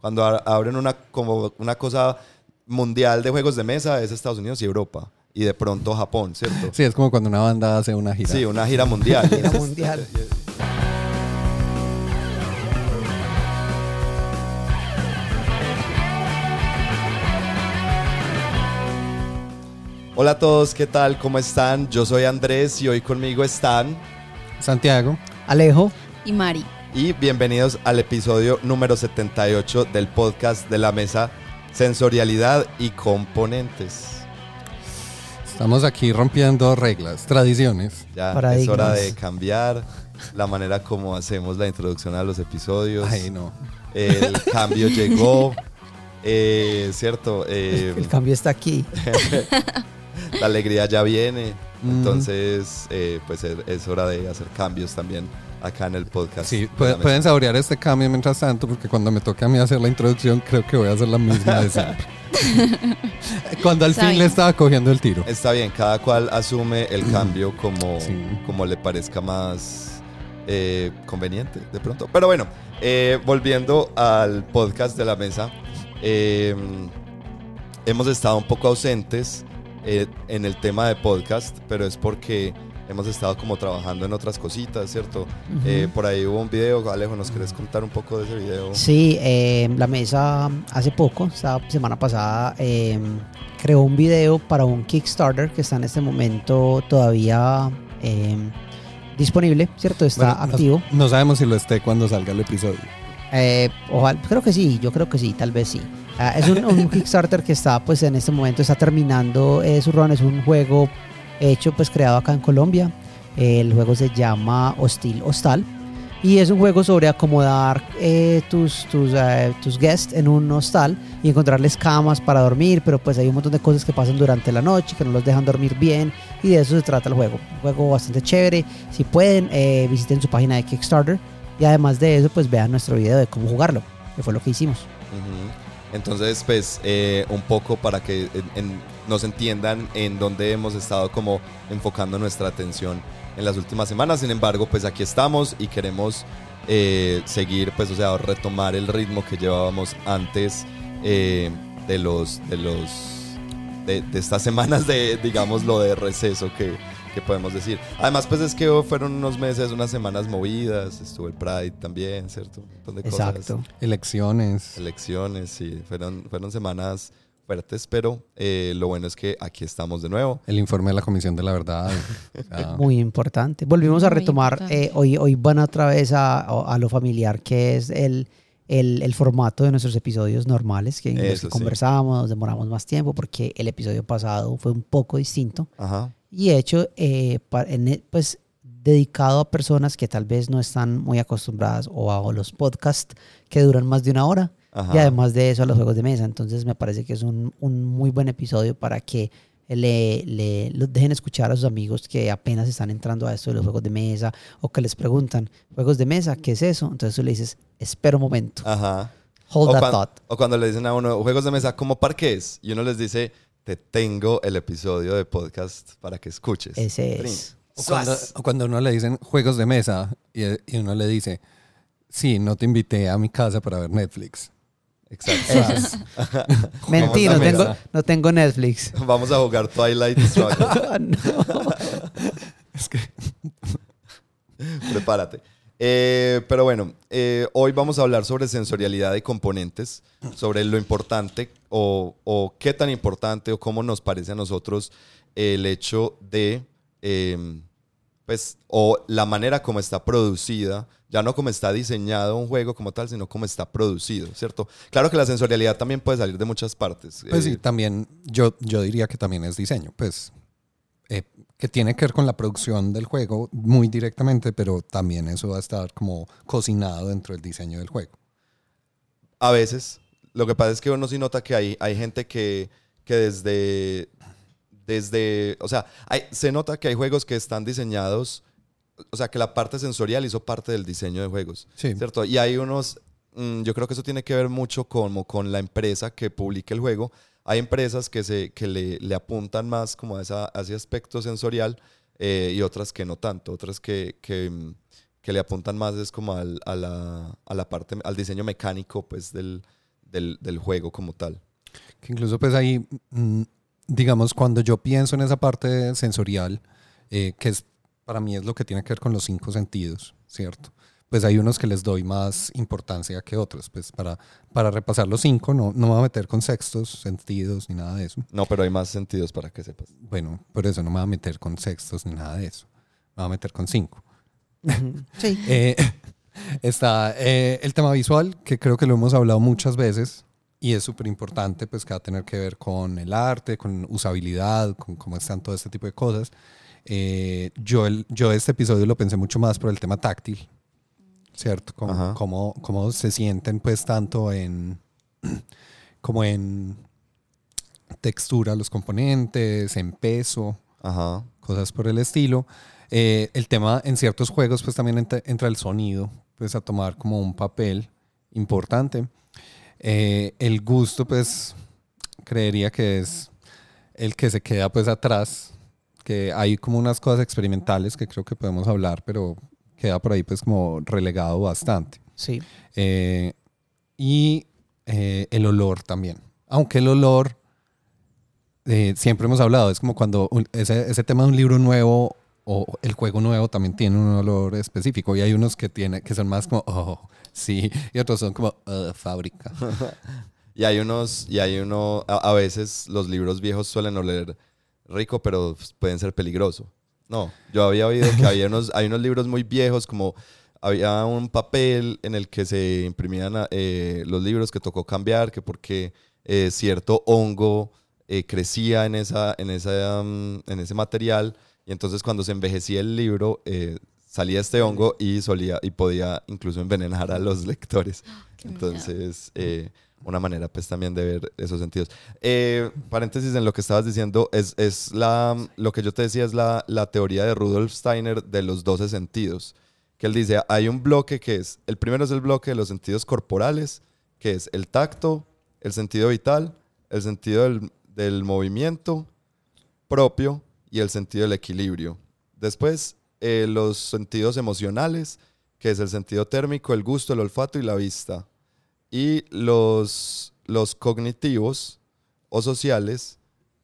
Cuando a- abren una, como una cosa mundial de juegos de mesa es Estados Unidos y Europa. Y de pronto Japón, ¿cierto? Sí, es como cuando una banda hace una gira. Sí, una gira mundial. Gira mundial. Hola a todos, ¿qué tal? ¿Cómo están? Yo soy Andrés y hoy conmigo están. Santiago. Alejo, y Mari. Y bienvenidos al episodio número 78 del podcast de la mesa Sensorialidad y Componentes. Estamos aquí rompiendo reglas, tradiciones. Ya Paradigmas. es hora de cambiar la manera como hacemos la introducción a los episodios. Ay, no. El cambio llegó. Eh, cierto, eh, el cambio está aquí. la alegría ya viene. Mm. Entonces, eh, pues es, es hora de hacer cambios también acá en el podcast. Sí, de puede- pueden saborear este cambio mientras tanto, porque cuando me toque a mí hacer la introducción, creo que voy a hacer la misma de siempre. cuando al Está fin le estaba cogiendo el tiro. Está bien, cada cual asume el cambio como, Sí. como le parezca más eh, conveniente de pronto. Pero bueno, eh, volviendo al podcast de la mesa, eh, hemos estado un poco ausentes eh, en el tema de podcast, pero es porque hemos estado como trabajando en otras cositas, ¿cierto? Eh, por ahí hubo un video, Alejo, ¿nos querés contar un poco de ese video? Sí, eh, la mesa hace poco, esta semana pasada, eh, creó un video para un Kickstarter que está en este momento todavía eh, disponible, ¿cierto? Está Bueno, activo. No, sabemos si lo esté cuando salga el episodio. Eh, ojalá, creo que sí, yo creo que sí, tal vez sí. Ah, es un, un Kickstarter que está, pues en este momento está terminando eh, su run. Es un juego hecho, pues creado acá en Colombia. El juego se llama Hostil Hostal. Y es un juego sobre acomodar eh, tus, tus, eh, tus guests en un hostal y encontrarles camas para dormir, pero pues hay un montón de cosas que pasan durante la noche que no los dejan dormir bien y de eso se trata el juego. Un juego bastante chévere. Si pueden, eh, visiten su página de Kickstarter y además de eso, pues vean nuestro video de cómo jugarlo, que fue lo que hicimos. Entonces, pues, un poco para que en- nos entiendan en dónde hemos estado como enfocando nuestra atención en las últimas semanas. Sin embargo, pues aquí estamos y queremos eh, seguir, pues, o sea, retomar el ritmo que llevábamos antes eh, de los, de los, de, de estas semanas de, digamos, lo de receso que, que podemos decir. Además, pues es que fueron unos meses, unas semanas movidas, estuvo el Pride también, ¿cierto? Un montón de cosas Exacto. Elecciones. elecciones, sí, fueron, fueron semanas fuertes, pero eh, lo bueno es que aquí estamos de nuevo. El informe de la Comisión de la Verdad. o sea, Muy importante. Volvimos a Muy retomar, importante. eh, hoy, hoy van otra vez a, a lo familiar, que es el, el, el formato de nuestros episodios normales, que en los que sí. conversábamos, nos demoramos más tiempo, porque el episodio pasado fue un poco distinto. Ajá. y hecho eh, e- pues dedicado a personas que tal vez no están muy acostumbradas o a los podcasts que duran más de una hora Ajá. y además de eso a los juegos de mesa entonces me parece que es un, un muy buen episodio para que le, le lo dejen escuchar a sus amigos que apenas están entrando a esto de los juegos de mesa o que les preguntan juegos de mesa qué es eso entonces tú le dices espera un momento Ajá. hold o, that cuan- thought o cuando le dicen a uno, juegos de mesa como parques, y uno les dice, te tengo el episodio de podcast para que escuches. ese Trin. es O cuando, o cuando uno le dicen juegos de mesa y, y uno le dice, sí, no te invité a mi casa para ver Netflix. Exacto. Es. mentira no tengo, mesa. no tengo Netflix Vamos a jugar Twilight Struggle. Ah, no. Es que Prepárate. Eh, pero bueno, eh, hoy vamos a hablar sobre sensorialidad y componentes, sobre lo importante o, o qué tan importante o cómo nos parece a nosotros el hecho de, eh, pues, o la manera como está producida, ya no como está diseñado un juego como tal, sino como está producido, ¿cierto? Claro que la sensorialidad también puede salir de muchas partes. Pues Eh, sí, también yo, yo diría que también es diseño, pues eh, que tiene que ver con la producción del juego muy directamente, pero también eso va a estar como cocinado dentro del diseño del juego. A veces. Lo que pasa es que uno sí nota que hay, hay gente que, que desde, desde, o sea, hay- se nota que hay juegos que están diseñados, o sea, que la parte sensorial hizo parte del diseño de juegos, Sí. ¿cierto? Y hay unos, mm, yo creo que eso tiene que ver mucho como con la empresa que publica el juego. Hay empresas que, se, que le, le apuntan más como a, esa- a ese aspecto sensorial eh, y otras que no tanto, otras que, que, mm, que le apuntan más es como al- a, la, a la parte, al diseño mecánico pues del, del, del juego como tal. Que incluso pues ahí, mm, digamos, cuando yo pienso en esa parte sensorial, eh, que es, para mí es lo que tiene que ver con los cinco sentidos, ¿cierto? Pues hay unos que les doy más importancia que otros. Pues para, para repasar los cinco, no, no me voy a meter con sextos, sentidos, ni nada de eso. No, pero hay más sentidos para que sepas. Bueno, por eso no me voy a meter con sextos ni nada de eso. Me voy a meter con cinco. Sí. Eh, está eh, el tema visual, que creo que lo hemos hablado muchas veces y es súper importante, pues que va a tener que ver con el arte, con usabilidad, con cómo están todo este tipo de cosas. Eh, yo, el, yo este episodio lo pensé mucho más por el tema táctil, ¿cierto? Como, cómo, cómo se sienten pues tanto en, como en textura los componentes, en peso, Ajá. cosas por el estilo. Eh, el tema en ciertos juegos, pues también entra, entra el sonido, pues a tomar como un papel importante. Eh, el gusto, pues creería que es el que se queda pues atrás, que hay como unas cosas experimentales que creo que podemos hablar, pero queda por ahí pues como relegado bastante. Sí. Eh, y eh, el olor también. Aunque el olor, eh, siempre hemos hablado, es como cuando un- ese, ese tema de un libro nuevo o el juego nuevo también tiene un olor específico. Y hay unos que, tiene, que son más como, oh, sí, y otros son como, "Uh, fábrica. Y hay unos, y hay uno, a, veces los libros viejos suelen oler rico, pero pueden ser peligrosos. No, yo había oído que había unos, hay unos libros muy viejos, como había un papel en el que se imprimían eh, los libros que tocó cambiar, que porque eh, cierto hongo eh, crecía en, esa, en, esa, mm, en ese material, y entonces cuando se envejecía el libro, eh, salía este hongo y, solía, y podía incluso envenenar a los lectores. Qué miedo. Entonces, eh, una manera pues también de ver esos sentidos. Eh, paréntesis en lo que estabas diciendo, es, es la, lo que yo te decía es la, la teoría de Rudolf Steiner de los 12 sentidos, que él dice, hay un bloque que es, el primero es el bloque de los sentidos corporales, que es el tacto, el sentido vital, el sentido del, del movimiento propio y el sentido del equilibrio. Después, eh, los sentidos emocionales, que es el sentido térmico, el gusto, el olfato y la vista. Y los, los cognitivos o sociales,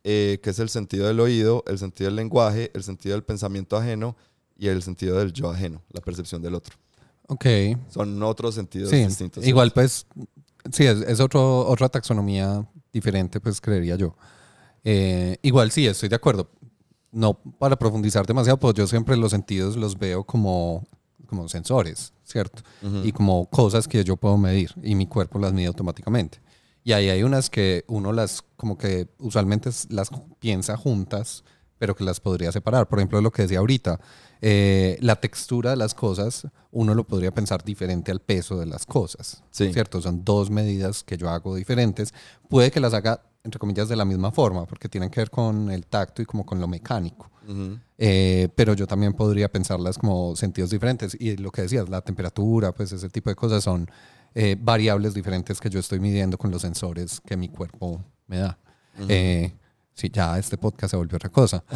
eh, que es el sentido del oído, el sentido del lenguaje, el sentido del pensamiento ajeno y el sentido del yo ajeno, la percepción del otro. Ok. Son otros sentidos Sí, distintos. igual pues, sí, es, es otro, otra taxonomía diferente, pues creería yo. Eh, igual sí, estoy de acuerdo. No para profundizar demasiado, pues yo siempre los sentidos los veo como, como sensores, ¿cierto? Y como cosas que yo puedo medir y mi cuerpo las mide automáticamente. Y ahí hay unas que uno las, como que usualmente las piensa juntas, pero que las podría separar. Por ejemplo, lo que decía ahorita, eh, la textura de las cosas, uno lo podría pensar diferente al peso de las cosas. Sí. ¿Cierto? Son dos medidas que yo hago diferentes. Puede que las haga, entre comillas, de la misma forma, porque tienen que ver con el tacto y como con lo mecánico. Ujú. Eh, pero yo también podría pensarlas como sentidos diferentes. Y lo que decías, la temperatura, pues ese tipo de cosas son eh, variables diferentes que yo estoy midiendo con los sensores que mi cuerpo me da. Eh, sí, ya este podcast se volvió otra cosa.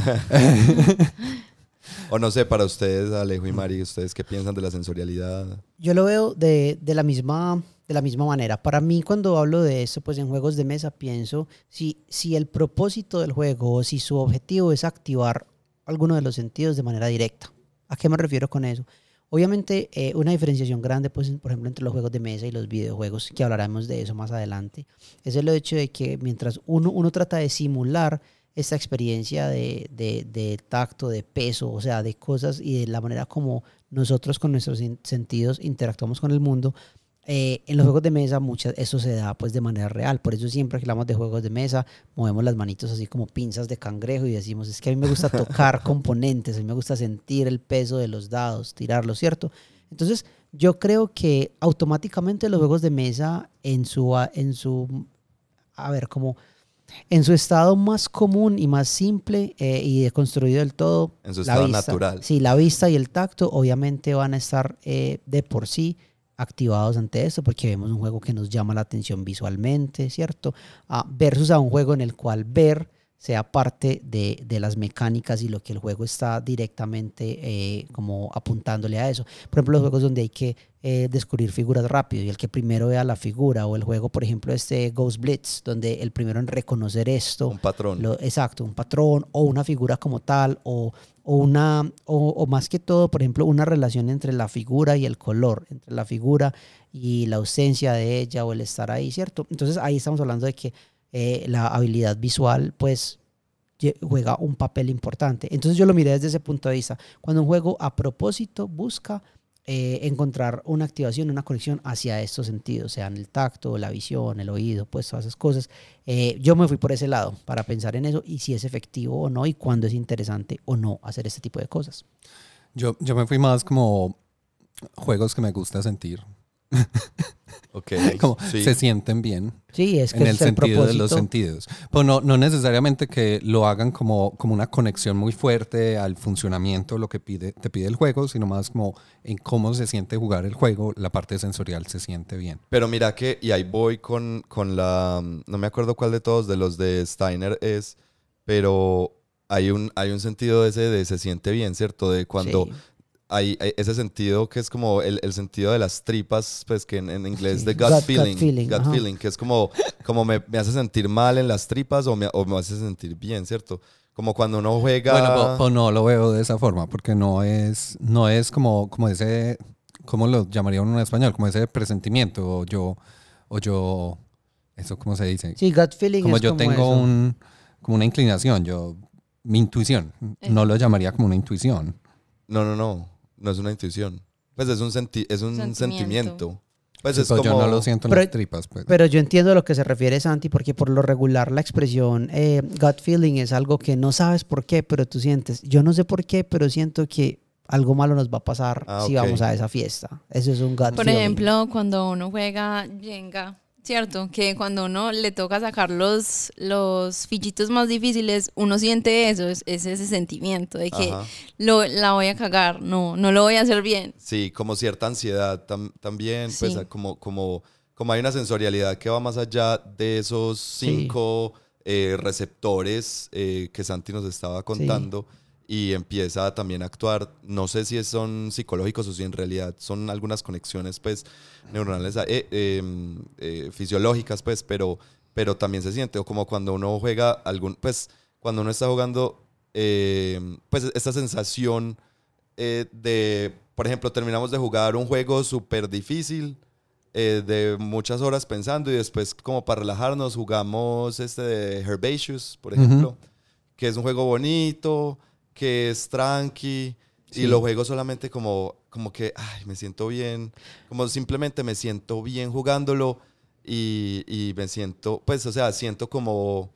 O no sé, para ustedes, Alejo y Mari, ¿ustedes qué piensan de la sensorialidad? Yo lo veo de, de la misma, de la misma manera. Para mí, cuando hablo de eso, pues en juegos de mesa pienso si, si el propósito del juego o si su objetivo es activar alguno de los sentidos de manera directa. ¿A qué me refiero con eso? Obviamente, eh, una diferenciación grande, pues, por ejemplo, entre los juegos de mesa y los videojuegos, que hablaremos de eso más adelante, es el hecho de que mientras uno, trata de simular esta experiencia de, de- tacto, de peso, o sea, de cosas y de la manera como nosotros con nuestros sentidos interactuamos con el mundo, eh, en los juegos de mesa muchas, eso se da pues de manera real. Por eso siempre que hablamos de juegos de mesa, movemos las manitos así como pinzas de cangrejo y decimos, es que a mí me gusta tocar componentes, a mí me gusta sentir el peso de los dados, tirarlos, ¿cierto? Entonces, yo creo que automáticamente los juegos de mesa en su, en su a ver, como en su estado más común y más simple eh, y deconstruido del todo. En su la estado vista. natural. Sí, la vista y el tacto obviamente van a estar eh, de por sí activados ante esto porque vemos un juego que nos llama la atención visualmente, ¿cierto? Ah, versus a un juego en el cual ver sea parte de, de las mecánicas y lo que el juego está directamente eh, como apuntándole a eso. Por ejemplo, los juegos donde hay que eh, descubrir figuras rápido y el que primero vea la figura o el juego, por ejemplo, este Ghost Blitz, donde el primero en reconocer esto. Un patrón. Lo, exacto, un patrón o una figura como tal o, o una, o, o más que todo, por ejemplo, una relación entre la figura y el color, entre la figura y la ausencia de ella o el estar ahí, ¿cierto? Entonces ahí estamos hablando de que eh, la habilidad visual, pues juega un papel importante. Entonces yo lo miré desde ese punto de vista. Cuando un juego a propósito busca eh, encontrar una activación, una conexión hacia estos sentidos, sean el tacto, la visión, el oído, pues todas esas cosas. Eh, yo me fui por ese lado para pensar en eso y si es efectivo o no y cuándo es interesante o no hacer este tipo de cosas. Yo, yo me fui más como juegos que me gusta sentir. Ok. Como sí. se sienten bien Sí, es que en el es el sentido de los propósito. sentidos. Pero no, no necesariamente que lo hagan como, como una conexión muy fuerte al funcionamiento, lo que pide, te pide el juego, sino más como en cómo se siente jugar el juego, la parte sensorial se siente bien. Pero mira que, y ahí voy con, con la, no me acuerdo cuál de todos, de los de Steiner es, pero hay un, hay un sentido ese de se siente bien, ¿cierto? De cuando Sí. Hay, hay ese sentido que es como el, el sentido de las tripas, pues que en, en inglés Sí. de gut, Gut- gut feeling, feeling, gut feeling, que es como, como me, me hace sentir mal en las tripas o me, o me hace sentir bien, ¿cierto? Como cuando uno juega... Bueno, po no lo veo de esa forma, porque no es, no es como, como ese, ¿cómo lo llamaría uno en español? Como ese presentimiento, o yo, o yo, ¿eso cómo se dice? Sí, gut feeling como es yo como tengo eso. un, como una inclinación, yo, mi intuición, no lo llamaría como una intuición. No, no, no, no es una intuición. Pues es un, senti- es un Sentimiento. sentimiento. Pues Sí, es pues como... yo no lo siento en Pero- las tripas, pues. Pero yo entiendo a lo que se refiere Santi, porque por lo regular la expresión eh, gut feeling es algo que no sabes por qué, pero tú sientes. Yo no sé por qué, pero siento que algo malo nos va a pasar Ah, si ok. vamos a esa fiesta. Eso es un gut Por feeling. ejemplo, cuando uno juega Jenga, ¿cierto? Que cuando uno le toca sacar los, los fichitos más difíciles, uno siente eso, es, es ese sentimiento de que Ajá. lo, la voy a cagar, no, no lo voy a hacer bien. Sí, como cierta ansiedad tam- también, pues como, como, como hay una sensorialidad que va más allá de esos cinco eh, receptores eh, que Santi nos estaba contando y empieza también a actuar, no sé si son psicológicos o si en realidad son algunas conexiones pues neuronales eh, eh, eh, fisiológicas pues, pero, pero también se siente, o como cuando uno juega algún, pues cuando uno está jugando, eh, pues esta sensación eh, de, por ejemplo, terminamos de jugar un juego súper difícil, de muchas horas pensando y después como para relajarnos jugamos este de Herbaceous, por ejemplo, que es un juego bonito, que es tranqui Sí. y lo juego solamente como, como que, ay, me siento bien, como simplemente me siento bien jugándolo y, y me siento, pues, o sea, siento como,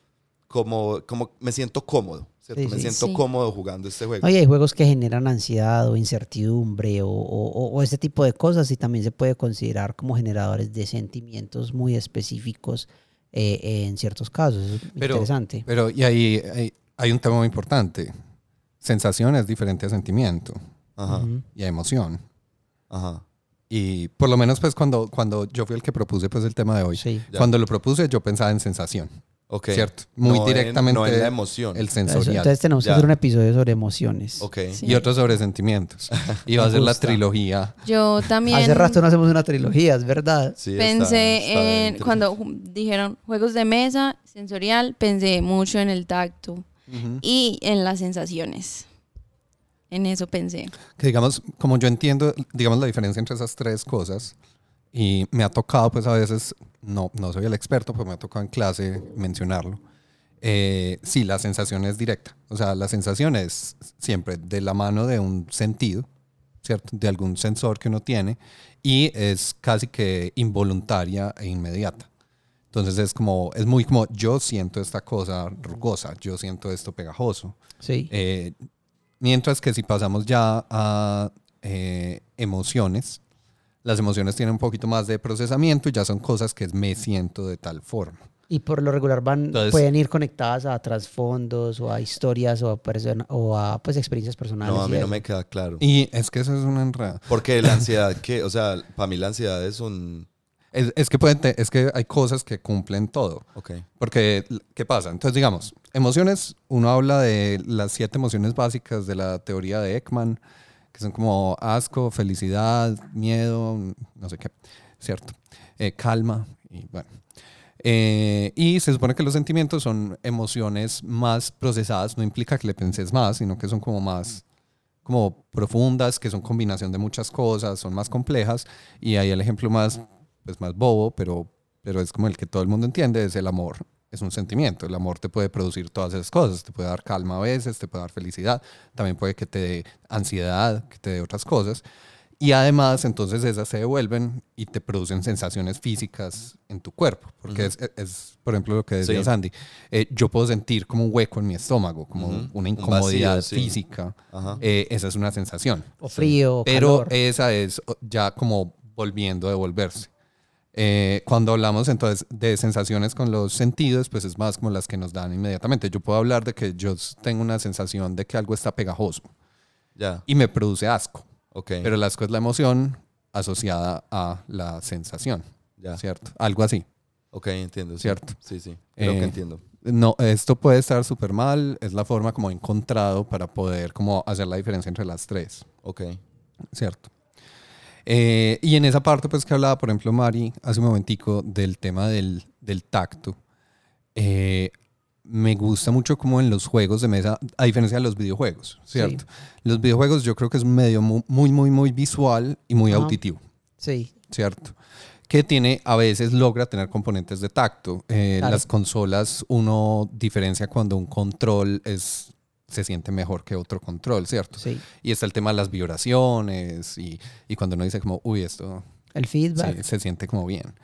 como, como, me siento cómodo, me sí. siento Sí. cómodo jugando este juego. Oye, hay juegos que generan ansiedad o incertidumbre o, o, o- o ese tipo de cosas y también se puede considerar como generadores de sentimientos muy específicos eh, en ciertos casos. Es Pero- interesante. Pero, y ahí hay, hay un tema muy importante. Sensación es diferente a sentimiento Ajá, y a emoción. ajá. Y por lo menos pues cuando, cuando yo fui el que propuse pues el tema de hoy, Sí. Ya. cuando lo propuse yo pensaba en sensación, Ok. ¿cierto? Muy No en- directamente no en la emoción. el Eso- sensorial. Entonces tenemos que Ya. hacer un episodio sobre emociones. Ok. Sí. Y otro sobre sentimientos. Y va a Me ser la gusta. trilogía. Yo también Hace rato no hacemos una trilogía, es verdad. Sí, está- pensé está en, interesante. cuando ju- dijeron juegos de mesa, sensorial, pensé mucho en el tacto y en las sensaciones. En eso pensé. Que digamos, como yo entiendo, digamos la diferencia entre esas tres cosas, y me ha tocado pues a veces, no, no soy el experto, pero me ha tocado en clase mencionarlo. Eh, sí, la sensación es directa. O sea, la sensación es siempre de la mano de un sentido, ¿cierto? De algún sensor que uno tiene y es casi que involuntaria e inmediata. Entonces es como, es muy como, yo siento esta cosa rugosa, yo siento esto pegajoso. Sí. Eh, mientras que si pasamos ya a eh, emociones, las emociones tienen un poquito más de procesamiento y ya son cosas que me siento de tal forma. Y por lo regular van, Entonces- pueden ir conectadas a trasfondos o a historias o a, persona- o a pues, experiencias personales. No, a mí no me queda claro. Y es que eso es una enreda. Porque la ansiedad, que, o sea, para mí la ansiedad es un, Es, es que pueden te- es que hay cosas que cumplen todo. Ok. Porque, ¿qué pasa? Entonces, digamos, emociones, uno habla de las siete emociones básicas de la teoría de Ekman, que son como asco, felicidad, miedo, no sé qué, ¿cierto? Eh, calma, y bueno. Eh, y se supone que los sentimientos son emociones más procesadas, no implica que le penses más, sino que son como más como profundas, que son combinación de muchas cosas, son más complejas, y ahí el ejemplo más, pues más bobo, pero, pero es como el que todo el mundo entiende, es el amor. Es un sentimiento. El amor te puede producir todas esas cosas. Te puede dar calma a veces, te puede dar felicidad. También puede que te dé ansiedad, que te dé otras cosas. Y además, entonces esas se devuelven y te producen sensaciones físicas en tu cuerpo. Porque es, es, por ejemplo, lo que decía Sí. Sandy. Eh, yo puedo sentir como un hueco en mi estómago, como Ujú. una Un incomodidad vacío, sí. física. Ajá. Eh, esa es una sensación. O frío, o Pero calor. esa es ya como volviendo a devolverse. Eh, cuando hablamos entonces de sensaciones con los sentidos, pues es más como las que nos dan inmediatamente. Yo puedo hablar de que yo tengo una sensación de que algo está pegajoso Ya. y me produce asco. Ok. Pero el asco es la emoción asociada a la sensación, ya. ¿cierto? Algo así. Ok, entiendo. Cierto. Sí, sí. Creo Eh, que entiendo. No, esto puede estar súper mal, es la forma como he encontrado para poder como hacer la diferencia entre las tres. Ok. Cierto. Eh, y en esa parte, pues que hablaba, por ejemplo, Mari hace un momentico del tema del, del tacto, eh, me gusta mucho como en los juegos de mesa, a diferencia de los videojuegos, ¿cierto? Los videojuegos yo creo que es un medio mu- muy, muy, muy visual y muy auditivo, Sí, ¿cierto? Que tiene, a veces logra tener componentes de tacto. Eh, Claro. Las consolas uno diferencia cuando un control es se siente mejor que otro control, ¿cierto? sí. Y está el tema de las vibraciones y, y cuando uno dice como, uy, esto El feedback. sí, se siente como bien.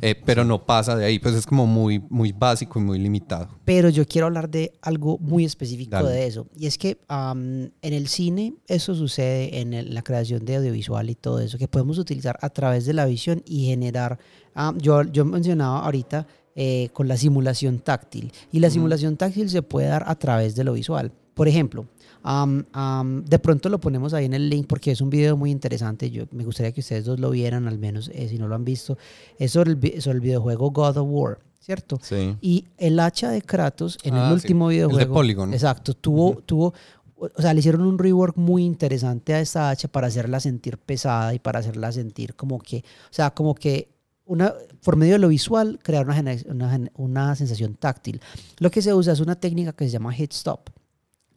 Eh, pero no pasa de ahí, pues es como muy, muy básico y muy limitado. Pero yo quiero hablar de algo muy específico Dale. de eso. Y es que am, en el cine eso sucede en el- la creación de audiovisual y todo eso, que podemos utilizar a través de la visión y generar... am, yo, yo mencionaba ahorita eh, con la simulación táctil. Y la simulación táctil se puede dar a través de lo visual. Por ejemplo, am, de pronto lo ponemos ahí en el link porque es un video muy interesante. Yo, me gustaría que ustedes dos lo vieran, al menos eh, si no lo han visto. Es sobre el, vi- sobre el videojuego God of War, ¿cierto? Sí. Y el hacha de Kratos en Ah, el sí. último videojuego. El de Polygon. Exacto. Tuvo, tuvo, o sea, le hicieron un rework muy interesante a esta hacha para hacerla sentir pesada y para hacerla sentir como que, o sea, como que una, por medio de lo visual, crear una, una, una sensación táctil. Lo que se usa es una técnica que se llama hit stop.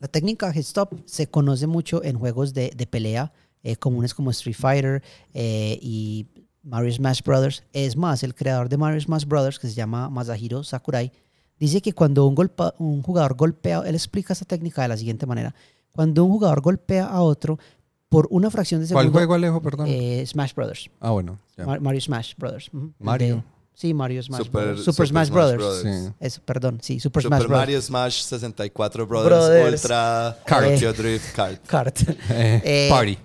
La técnica hit stop se conoce mucho en juegos de, de pelea eh, comunes como Street Fighter eh, y Mario Smash Brothers. Es más, el creador de Mario Smash Brothers, que se llama Masahiro Sakurai, dice que cuando un, golpa- un jugador golpea, él explica esta técnica de la siguiente manera. Cuando un jugador golpea a otro, por una fracción de segundo... ¿Cuál juego, Alejo, perdón? Eh, Smash Brothers. ah, bueno. ya. Mario Smash Brothers. Mario. Sí, Mario Smash Super- Brothers. Super, Super Smash, Smash Brothers. Brothers. Sí. Eso, perdón, sí, Super, Super Smash Brothers. Mario Smash 64 Brothers, Brothers. Ultra Kart. Tokyo Drift Kart. Kart. Eh, Eh, party.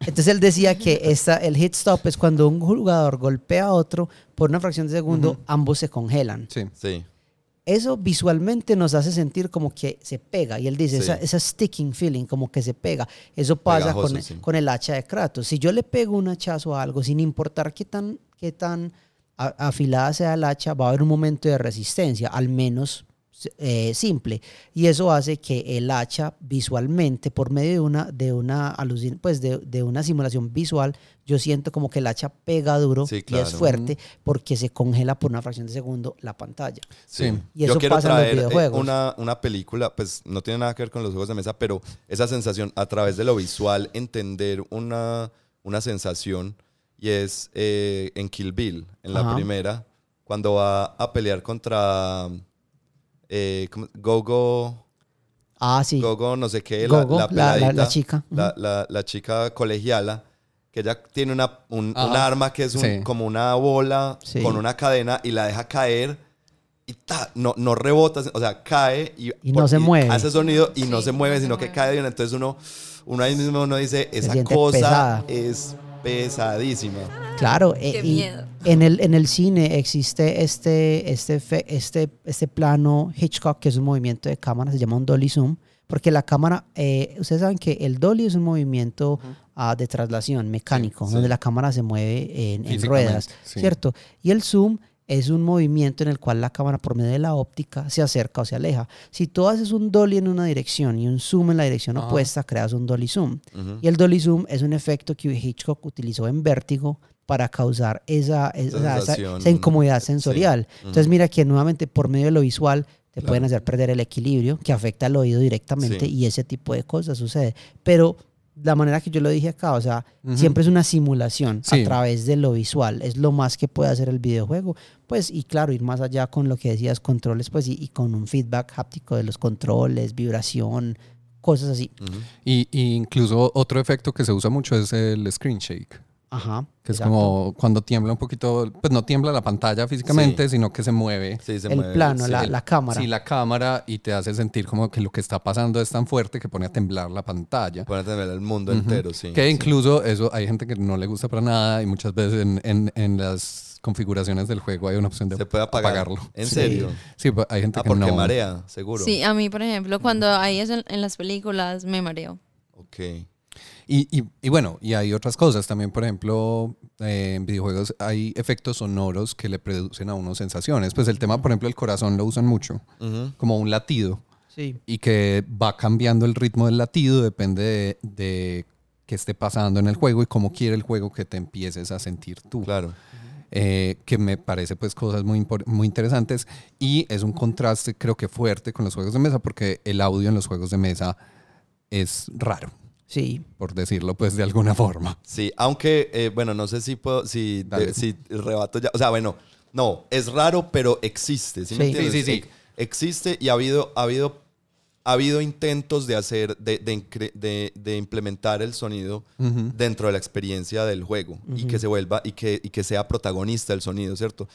Entonces él decía que esta, el hit stop es cuando un jugador golpea a otro por una fracción de segundo, ambos se congelan. Sí. Sí. Eso visualmente nos hace sentir como que se pega. Y él dice, Sí. esa, esa sticking feeling, como que se pega. Eso pasa Pegajoso, con, sí. con el hacha de Kratos. Si yo le pego un hachazo a algo, sin importar qué tan, qué tan afilada sea el hacha, va a haber un momento de resistencia, al menos eh, simple. Y eso hace que el hacha visualmente, por medio de una, de una alucin- pues de, de una simulación visual, yo siento como que el hacha pega duro Sí, y es fuerte porque se congela por una fracción de segundo la pantalla. Sí. Y eso Yo quiero pasa en los traer eh, videojuegos. una, una película, pues no tiene nada que ver con los juegos de mesa, pero esa sensación a través de lo visual, entender una, una sensación, y es eh, en Kill Bill, en la Ajá. primera, cuando va a pelear contra eh. Gogo, Ah, sí. Gogo, no sé qué, la, Gogo, la, la- la- la peladita, chica. la, la- la chica colegiala, que ella tiene una, un, un arma que es un- Sí. como una bola Sí. con una cadena y la deja caer y ta, no, no rebota, o sea, cae y, Y no se mueve. Hace sonido y no Sí, se mueve, no se sino que mueve. cae de una. Entonces uno, uno ahí mismo uno dice, esa cosa pesada. es pesadísima. Claro, Qué eh, y miedo. en el, en el cine existe este, este, fe- este, este plano Hitchcock, que es un movimiento de cámara, se llama un dolly zoom, porque la cámara, eh, ustedes saben que el dolly es un movimiento ah, de traslación mecánico, Sí, donde la cámara se mueve en, ruedas, sí. ¿cierto? Y el zoom es un movimiento en el cual la cámara por medio de la óptica se acerca o se aleja. Si tú haces un dolly en una dirección y un zoom en la dirección Ajá. opuesta, creas un dolly zoom. Y el dolly zoom es un efecto que Hitchcock utilizó en Vértigo para causar esa, esa, esa- sensación. esa incomodidad sensorial. Entonces mira que nuevamente por medio de lo visual te Claro. pueden hacer perder el equilibrio que afecta al oído directamente Sí. y ese tipo de cosas sucede. Pero la manera que yo lo dije acá, o sea, siempre es una simulación Sí. a través de lo visual, es lo más que puede hacer el videojuego. Pues y claro, ir más allá con lo que decías, controles, pues y, y con un feedback háptico de los controles, vibración, cosas así. Y, y incluso otro efecto que se usa mucho es el screen shake. Ajá. Que es exacto. como cuando tiembla un poquito, pues no tiembla la pantalla físicamente, sino que se mueve. Sí, se el mueve, plano, sí. la, el- la cámara. Sí, la cámara y te hace sentir como que lo que está pasando es tan fuerte que pone a temblar la pantalla. Pueden tener el mundo entero, sí. que sí. incluso eso hay gente que no le gusta para nada y muchas veces en, en- en las configuraciones del juego hay una opción de Se puede apagar. apagarlo. ¿En serio? Sí, pues, hay gente Ah, que porque no. marea, seguro. Sí, a mí, por ejemplo, cuando hay eso en, en las películas, me mareo. Ok. Y, y- y bueno, y hay otras cosas también, por ejemplo, eh, en videojuegos hay efectos sonoros que le producen a uno sensaciones. Pues el tema, por ejemplo, el corazón lo usan mucho, como un latido, Sí. y que va cambiando el ritmo del latido, depende de, de qué esté pasando en el juego y cómo quiere el juego que te empieces a sentir tú. Claro. eh, que me parece pues cosas muy, muy interesantes y es un contraste creo que fuerte con los juegos de mesa porque el audio en los juegos de mesa es raro, Sí. por decirlo pues de alguna forma. Sí, aunque, eh, bueno, no sé si puedo, si, de- si rebato ya. O sea, bueno, no, es raro, pero existe. ¿sí, me Sí. entiendes? Sí, sí, sí. Ex- Existe y ha habido, ha habido, ha habido intentos de hacer, de, de, de- de implementar el sonido Ujú. dentro de la experiencia del juego y que se vuelva y que, y que sea protagonista el sonido, ¿cierto?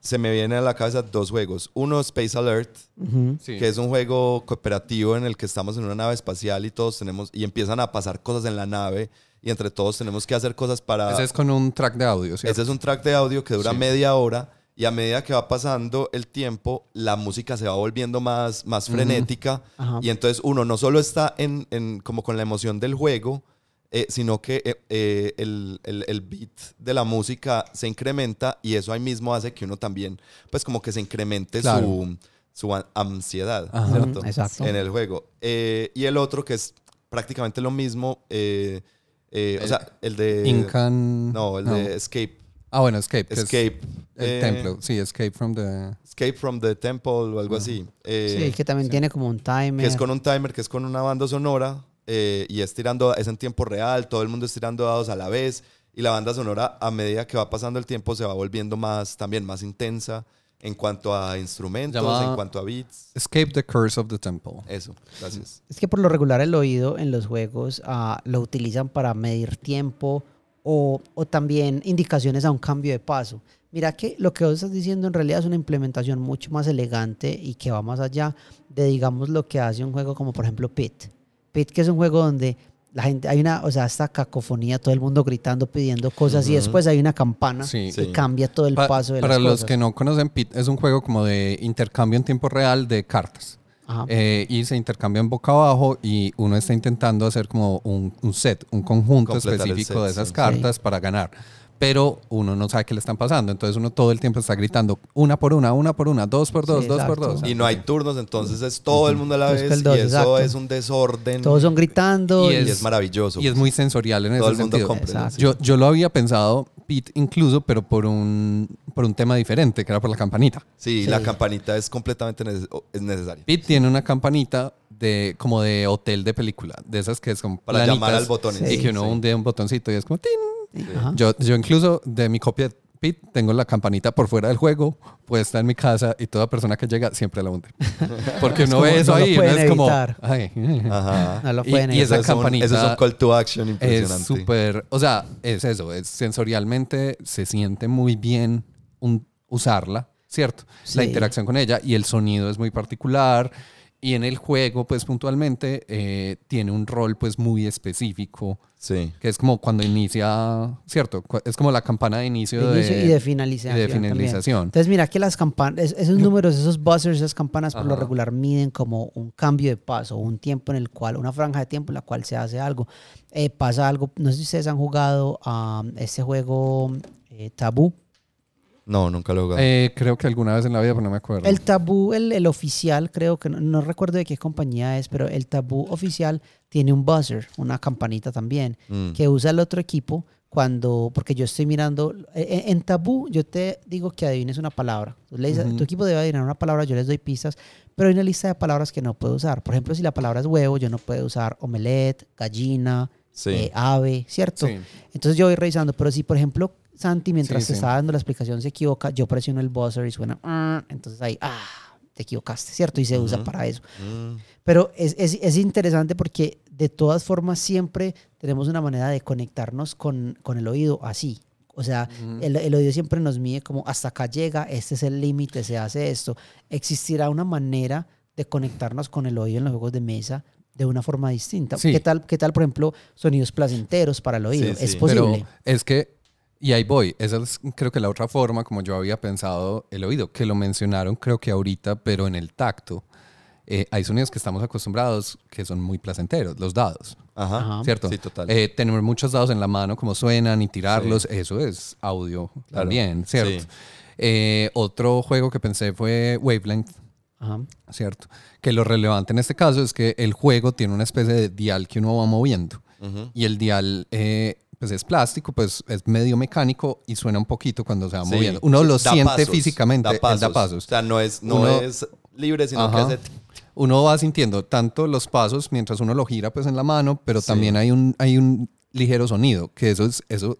Se me vienen a la cabeza dos juegos. Uno, Space Alert, Ujú. Sí. que es un juego cooperativo en el que estamos en una nave espacial y todos tenemos y empiezan a pasar cosas en la nave y entre todos tenemos que hacer cosas para Ese es con un track de audio, ¿cierto? ese es un track de audio que dura Sí. media hora y a medida que va pasando el tiempo, la música se va volviendo más, más frenética Ajá. y entonces uno no solo está en, en- como con la emoción del juego, eh, sino que eh, eh, el, el- el beat de la música se incrementa y eso ahí mismo hace que uno también, pues como que se incremente Claro. su, su an- ansiedad, Ajá. ¿cierto? Exacto. En el juego. Eh, y el otro que es prácticamente lo mismo, eh, eh, o El- sea, el de... Incan... No, el de Escape. Ah, bueno, Escape. Escape. El eh, templo, sí, Escape from the... Escape from the Temple o algo así. Eh, Sí, que también tiene como un timer. que es con un timer, que es con una banda sonora eh, y es tirando, es en tiempo real, todo el mundo es tirando dados a la vez y la banda sonora a medida que va pasando el tiempo se va volviendo más, también más intensa en cuanto a instrumentos, Llama- en cuanto a beats. Escape the Curse of the Temple. Eso, gracias. Es que por lo regular el oído en los juegos ah, lo utilizan para medir tiempo o, o también indicaciones a un cambio de paso. Mira que lo que vos estás diciendo en realidad es una implementación mucho más elegante y que va más allá de, digamos, lo que hace un juego como por ejemplo Pit. Pit que es un juego donde la gente, hay una, o sea, esta cacofonía, todo el mundo gritando, pidiendo cosas y Ujú. después hay una campana Sí. y Sí. cambia todo el Pa- paso de para las los cosas. que no conocen, Pit es un juego como de intercambio en tiempo real de cartas. Eh, y se intercambian boca abajo y uno está intentando hacer como un, un set, un conjunto Completar específico set, de esas sí. cartas para ganar. Pero uno no sabe qué le están pasando. Entonces uno todo el tiempo está gritando una por una, una por una, dos por Sí, dos, dos por exacto. dos. Y no hay turnos, entonces es todo el mundo a la Entonces, vez dos, y eso exacto. es un desorden Todos son gritando Y y y, es, maravilloso. Y es muy sensorial en todo ese el mundo sentido. Exacto. sí. Yo, yo lo había pensado, Pete, incluso, pero por un, por un tema diferente, que era por la campanita. Sí, Sí. la campanita es completamente neces- es necesaria. Pete tiene una campanita de como de hotel de película, de esas que es como Para planitas llamar al botón. Sí. y que uno Sí. hunde un botoncito y es como ¡tin! Yo, yo incluso de mi copia de Pete tengo la campanita por fuera del juego puesta en mi casa y toda persona que llega siempre la hunde. Porque Es uno ve eso no lo ahí y uno es como... evitar. "Ay". Ajá. no lo Y- pueden y esa evitar. Eso es un- campanita Eso es un call to action Es impresionante. súper, o sea, es eso, es sensorialmente se siente muy bien un- usarla, ¿cierto? La Sí. interacción con ella y el sonido es muy particular Y en el juego, pues puntualmente, eh, tiene un rol pues muy específico, Sí. que es como cuando inicia, ¿cierto? Es como la campana de inicio, De inicio de, y de finalización. y de también. finalización. Entonces, mira que las campanas, esos números, esos buzzers, esas campanas por lo Ajá. regular miden como un cambio de paso, un tiempo en el cual, una franja de tiempo en la cual se hace algo. Eh, pasa algo, no sé si ustedes han jugado a este juego eh, Tabú. No, nunca lo he jugado. Eh, creo que alguna vez en la vida, pero no me acuerdo. El Tabú, el, el oficial, creo que no, no recuerdo de qué compañía es, pero el Tabú oficial tiene un buzzer, una campanita también, Mm. que usa el otro equipo cuando, porque yo estoy mirando, eh, en, en Tabú yo te digo que adivines una palabra. Tú le dices, Ujú. Tu equipo debe adivinar una palabra, yo les doy pistas, pero hay una lista de palabras que no puedo usar. Por ejemplo, si la palabra es huevo, yo no puedo usar omelette, gallina, Sí. eh, ave, ¿cierto? Sí. Entonces yo voy revisando, pero si por ejemplo Santi mientras Sí, te sí. estaba dando la explicación se equivoca, yo presiono el buzzer y suena, "Ah", entonces ahí, ah, te equivocaste, ¿cierto? Y se usa Ujú. para eso. Mm. Pero es, es, es interesante porque de todas formas siempre tenemos una manera de conectarnos con, con el oído así. O sea, Ujú. el, el oído siempre nos mide como hasta acá llega, este es el límite, se hace esto. ¿Existirá una manera de conectarnos con el oído en los juegos de mesa de una forma distinta? Sí. ¿Qué, tal, ¿Qué tal, por ejemplo, sonidos placenteros para el oído? Sí, ¿Es posible? Pero es que, y ahí voy, esa es creo que la otra forma como yo había pensado el oído, que lo mencionaron creo que ahorita, pero en el tacto. eh, hay sonidos que estamos acostumbrados que son muy placenteros, los dados, Ajá. Ajá. ¿cierto? Sí, total. Eh, tener muchos dados en la mano, como suenan y tirarlos, eso es audio Claro. también, ¿cierto? Sí. Eh, otro juego que pensé fue Wavelength, Ajá. ¿cierto? Que lo relevante en este caso es que el juego tiene una especie de dial que uno va moviendo. Ujú. Y el dial eh, pues es plástico, pues es medio mecánico y suena un poquito cuando se va Sí. moviendo. Uno lo Da siente pasos, físicamente, él da pasos. O sea, no es, no Uno- es libre, sino Ajá. que hace... Uno va sintiendo tanto los pasos mientras uno lo gira pues en la mano, pero Sí. también hay un, hay un ligero sonido, que eso, es, eso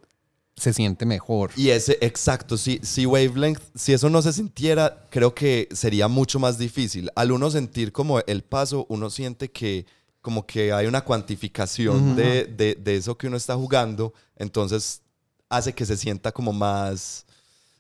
se siente mejor. Y ese, exacto, si, si Wavelength, si eso no se sintiera, creo que sería mucho más difícil. Al uno sentir como el paso, uno siente que como que hay una cuantificación Ujú. de, de- de eso que uno está jugando, entonces hace que se sienta como más,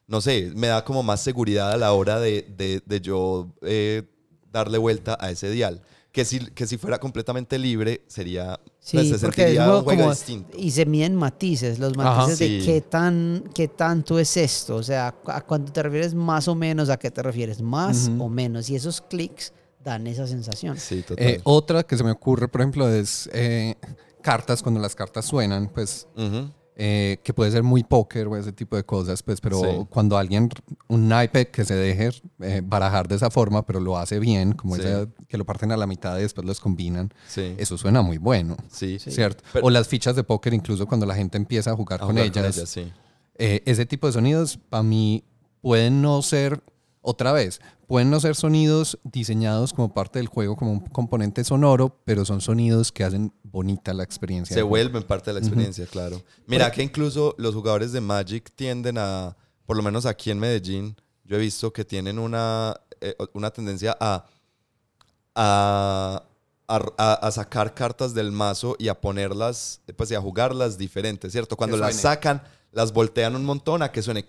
no sé, me da como más seguridad a la hora de, de- de yo eh, darle vuelta a ese dial. Que si, que si fuera completamente libre, sería, Sí, pues, se porque es sentiría un juego como- distinto. y se miden matices, los Ajá. matices de Sí. qué tan qué tanto es esto, o sea, a cuánto te refieres más o menos, a qué te refieres más Ujú. o menos, y esos clics dan esa sensación. Sí, total. Eh, otra que se me ocurre, por ejemplo, es eh, cartas, cuando las cartas suenan, pues eh, que puede ser muy póker o ese tipo de cosas, pues, pero Sí. cuando alguien, un naipe que se deje eh, barajar de esa forma, pero lo hace bien, como Sí. esa- que lo parten a la mitad y después los combinan, Sí, eso suena muy bueno, sí. ¿cierto? Pero- o las fichas de póker, incluso cuando la gente empieza a jugar, A con, jugar ellas, sí. eh, ese tipo de sonidos para mí pueden no ser, otra vez, pueden no ser sonidos diseñados como parte del juego, como un componente sonoro, pero son sonidos que hacen bonita la experiencia. Se vuelven parte de la experiencia, claro. Mira que incluso los jugadores de Magic tienden a, por lo menos aquí en Medellín, yo he visto que tienen una, eh, una tendencia a, a, a, sacar cartas del mazo y a ponerlas, eh, pues y a jugarlas diferentes, ¿cierto? Cuando las sacan, las voltean un montón a que suene.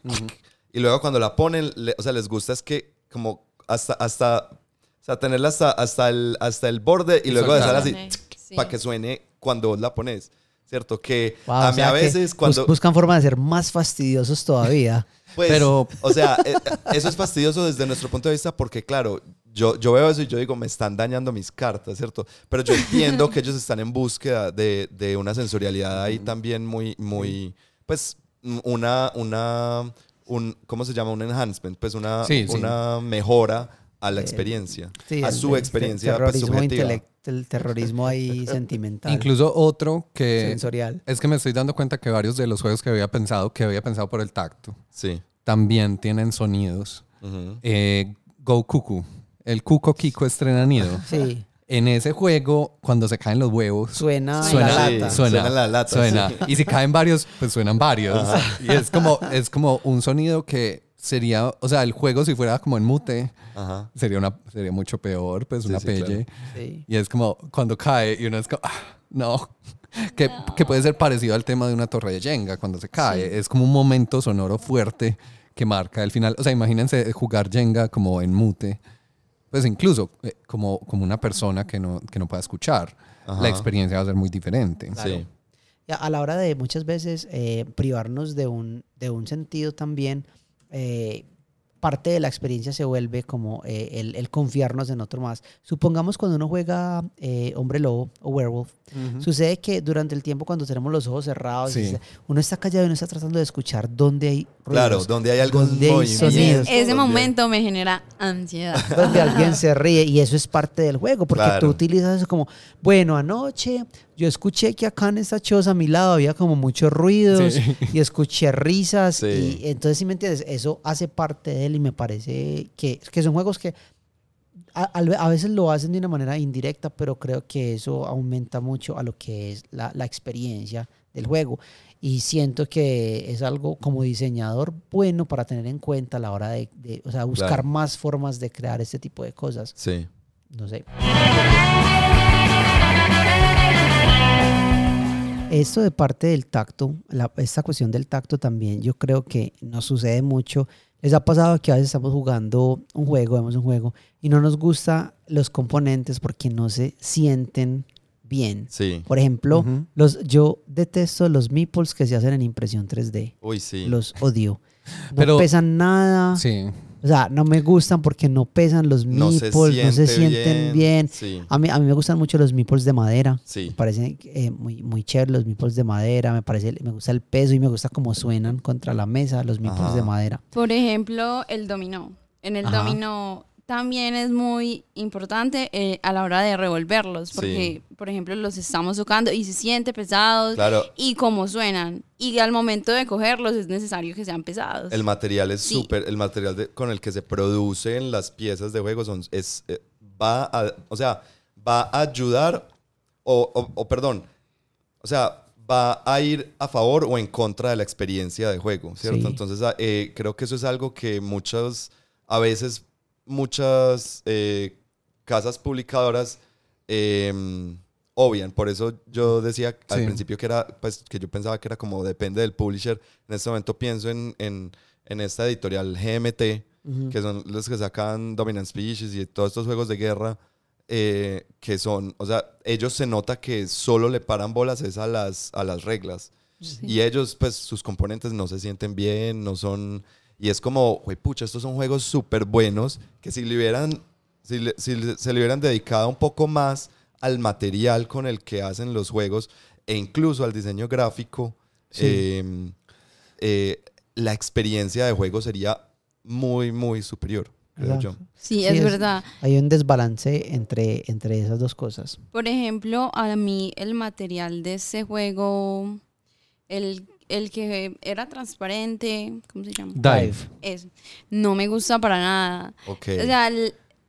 Y luego cuando la ponen, le- o sea, les gusta es que como hasta, hasta, o sea, tenerla hasta, hasta, el, hasta el borde y, Y luego dejarla así. Sí. para que suene cuando vos la pones, ¿cierto? Que Wow, a o mí a veces cuando... buscan forma de ser más fastidiosos todavía. Pues, Pero- o sea, eh, eso es fastidioso desde nuestro punto de vista porque, claro, yo, yo veo eso y yo digo, me están dañando mis cartas, ¿cierto? Pero yo entiendo que ellos están en búsqueda de, de una sensorialidad ahí también muy, muy, pues, una, una, un, ¿cómo se llama? Un enhancement, pues una, Sí, sí. una mejora a la experiencia, Sí, a el- su el experiencia pues, terrorismo subjetiva. el terrorismo ahí sentimental, Incluso otro que sensorial. es que me estoy dando cuenta que varios de los juegos que había pensado, que había pensado por el tacto, Sí. también tienen sonidos. Eh, Go Cuckoo, el Cuco Kiko estrena nido. Sí, En ese juego, cuando se caen los huevos, suena, suena, la lata. suena, Suena la lata, suena. sí. Y si caen varios, pues suenan varios. Y es como, es como un sonido que sería, o sea, el juego si fuera como en mute, Ajá. sería, una, sería mucho peor, pues Sí, una sí, pelle. Sí. Y es como cuando cae y uno es como, ah, no. Que, que puede ser parecido al tema de una torre de Jenga cuando se cae. Es como un momento sonoro fuerte que marca el final. O sea, imagínense jugar Jenga como en mute. Pues incluso eh, como, como una persona que no, que no pueda escuchar, Ajá. la experiencia va a ser muy diferente. Sí. A la hora de muchas veces eh, privarnos de un, de un sentido también, eh, parte de la experiencia se vuelve como eh, el, el confiarnos en otro más. Supongamos cuando uno juega eh, hombre lobo o werewolf, sucede que durante el tiempo cuando tenemos los ojos cerrados, Sí. uno está callado y uno está tratando de escuchar dónde hay Claro, ruidos, donde hay algún donde hay movimiento. sonidos. Ese donde- momento me genera ansiedad. donde alguien se ríe y eso es parte del juego porque Claro. tú utilizas eso como bueno anoche yo escuché que acá en esta choza a mi lado había como muchos ruidos Sí. y escuché risas Sí. y entonces si me entiendes eso hace parte de él y me parece que, que son juegos que a, a veces lo hacen de una manera indirecta pero creo que eso aumenta mucho a lo que es la, la experiencia del juego y siento que es algo como diseñador bueno para tener en cuenta a la hora de, de, o sea, buscar Claro. más formas de crear este tipo de cosas. Sí. No sé. Esto de parte del tacto, la- esta cuestión del tacto también, yo creo que nos sucede mucho. Les ha pasado que a veces estamos jugando un juego, vemos un juego, y no nos gusta los componentes porque no se sienten bien. Sí. Por ejemplo, los, yo detesto los meeples que se hacen en impresión 3D. Uy, sí. Los odio. No Pero- pesan nada. Sí. O sea, no me gustan porque no pesan los no meeples, se no se sienten bien. Sí. A mí, a mí me gustan mucho los meeples de madera. Sí. Me parecen eh, muy, muy chéveres los meeples de madera. Me, parece, me gusta el peso y me gusta cómo suenan contra la mesa los meeples Ajá. de madera. Por ejemplo, el dominó. En el Ajá. dominó también es muy importante eh, a la hora de revolverlos, porque, por ejemplo, los estamos tocando y se siente pesados Claro, y cómo suenan. Y al momento de cogerlos es necesario que sean pesados. el material es Sí. súper, el material de- con el que se producen las piezas de juego son, es, eh, va a, o sea, va a ayudar, o, o- o, perdón, o sea, va a ir a favor o en contra de la experiencia de juego, ¿cierto? Sí. Entonces, ah, eh, creo que eso es algo que muchas, a veces, muchas eh, casas publicadoras eh, obvian. Por eso yo decía al Sí. principio que era, pues, que yo pensaba que era como depende del publisher. En este momento pienso en, en, en esta editorial GMT, Ujú. que son los que sacan Dominant Species y todos estos juegos de guerra, eh, que son, o sea, ellos se nota que solo le paran bolas es a las, a las reglas. Sí. Y ellos, pues, sus componentes no se sienten bien, no son... Y es como, güey, pucha, estos son juegos súper buenos que si le hubieran, si, le- si le- se le hubieran dedicado un poco más al material con el que hacen los juegos e incluso al diseño gráfico, Sí. eh, eh, la experiencia de juego sería muy, muy superior, creo Claro. yo. Sí, Sí, es, es- verdad. Hay un desbalance entre, entre esas dos cosas. Por ejemplo, a mí el material de ese juego, el, el que era transparente, ¿cómo se llama? Dive. Eso. No me gusta para nada. O sea,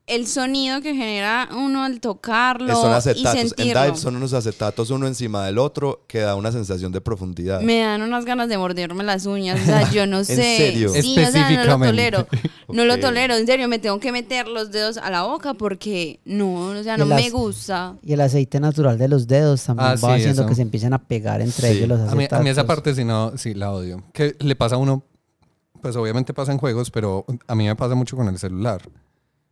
el, sonido que genera uno al tocarlo son y acetatos. En sentirlo. Dive son unos acetatos uno encima del otro que da una sensación de profundidad. Me dan unas ganas de morderme las uñas. O sea, yo no sé. serio? Sí, o sea, no lo tolero. No lo tolero. En serio, me tengo que meter los dedos a la boca porque no, o sea, Y no me gusta. Y el aceite natural de los dedos también Ah, va sí, haciendo eso. que se empiecen a pegar entre Sí. ellos los A mí, a mí esa acetatos. parte sí, no, sí la odio. Que le pasa a uno, pues obviamente pasa en juegos, pero a mí me pasa mucho con el celular.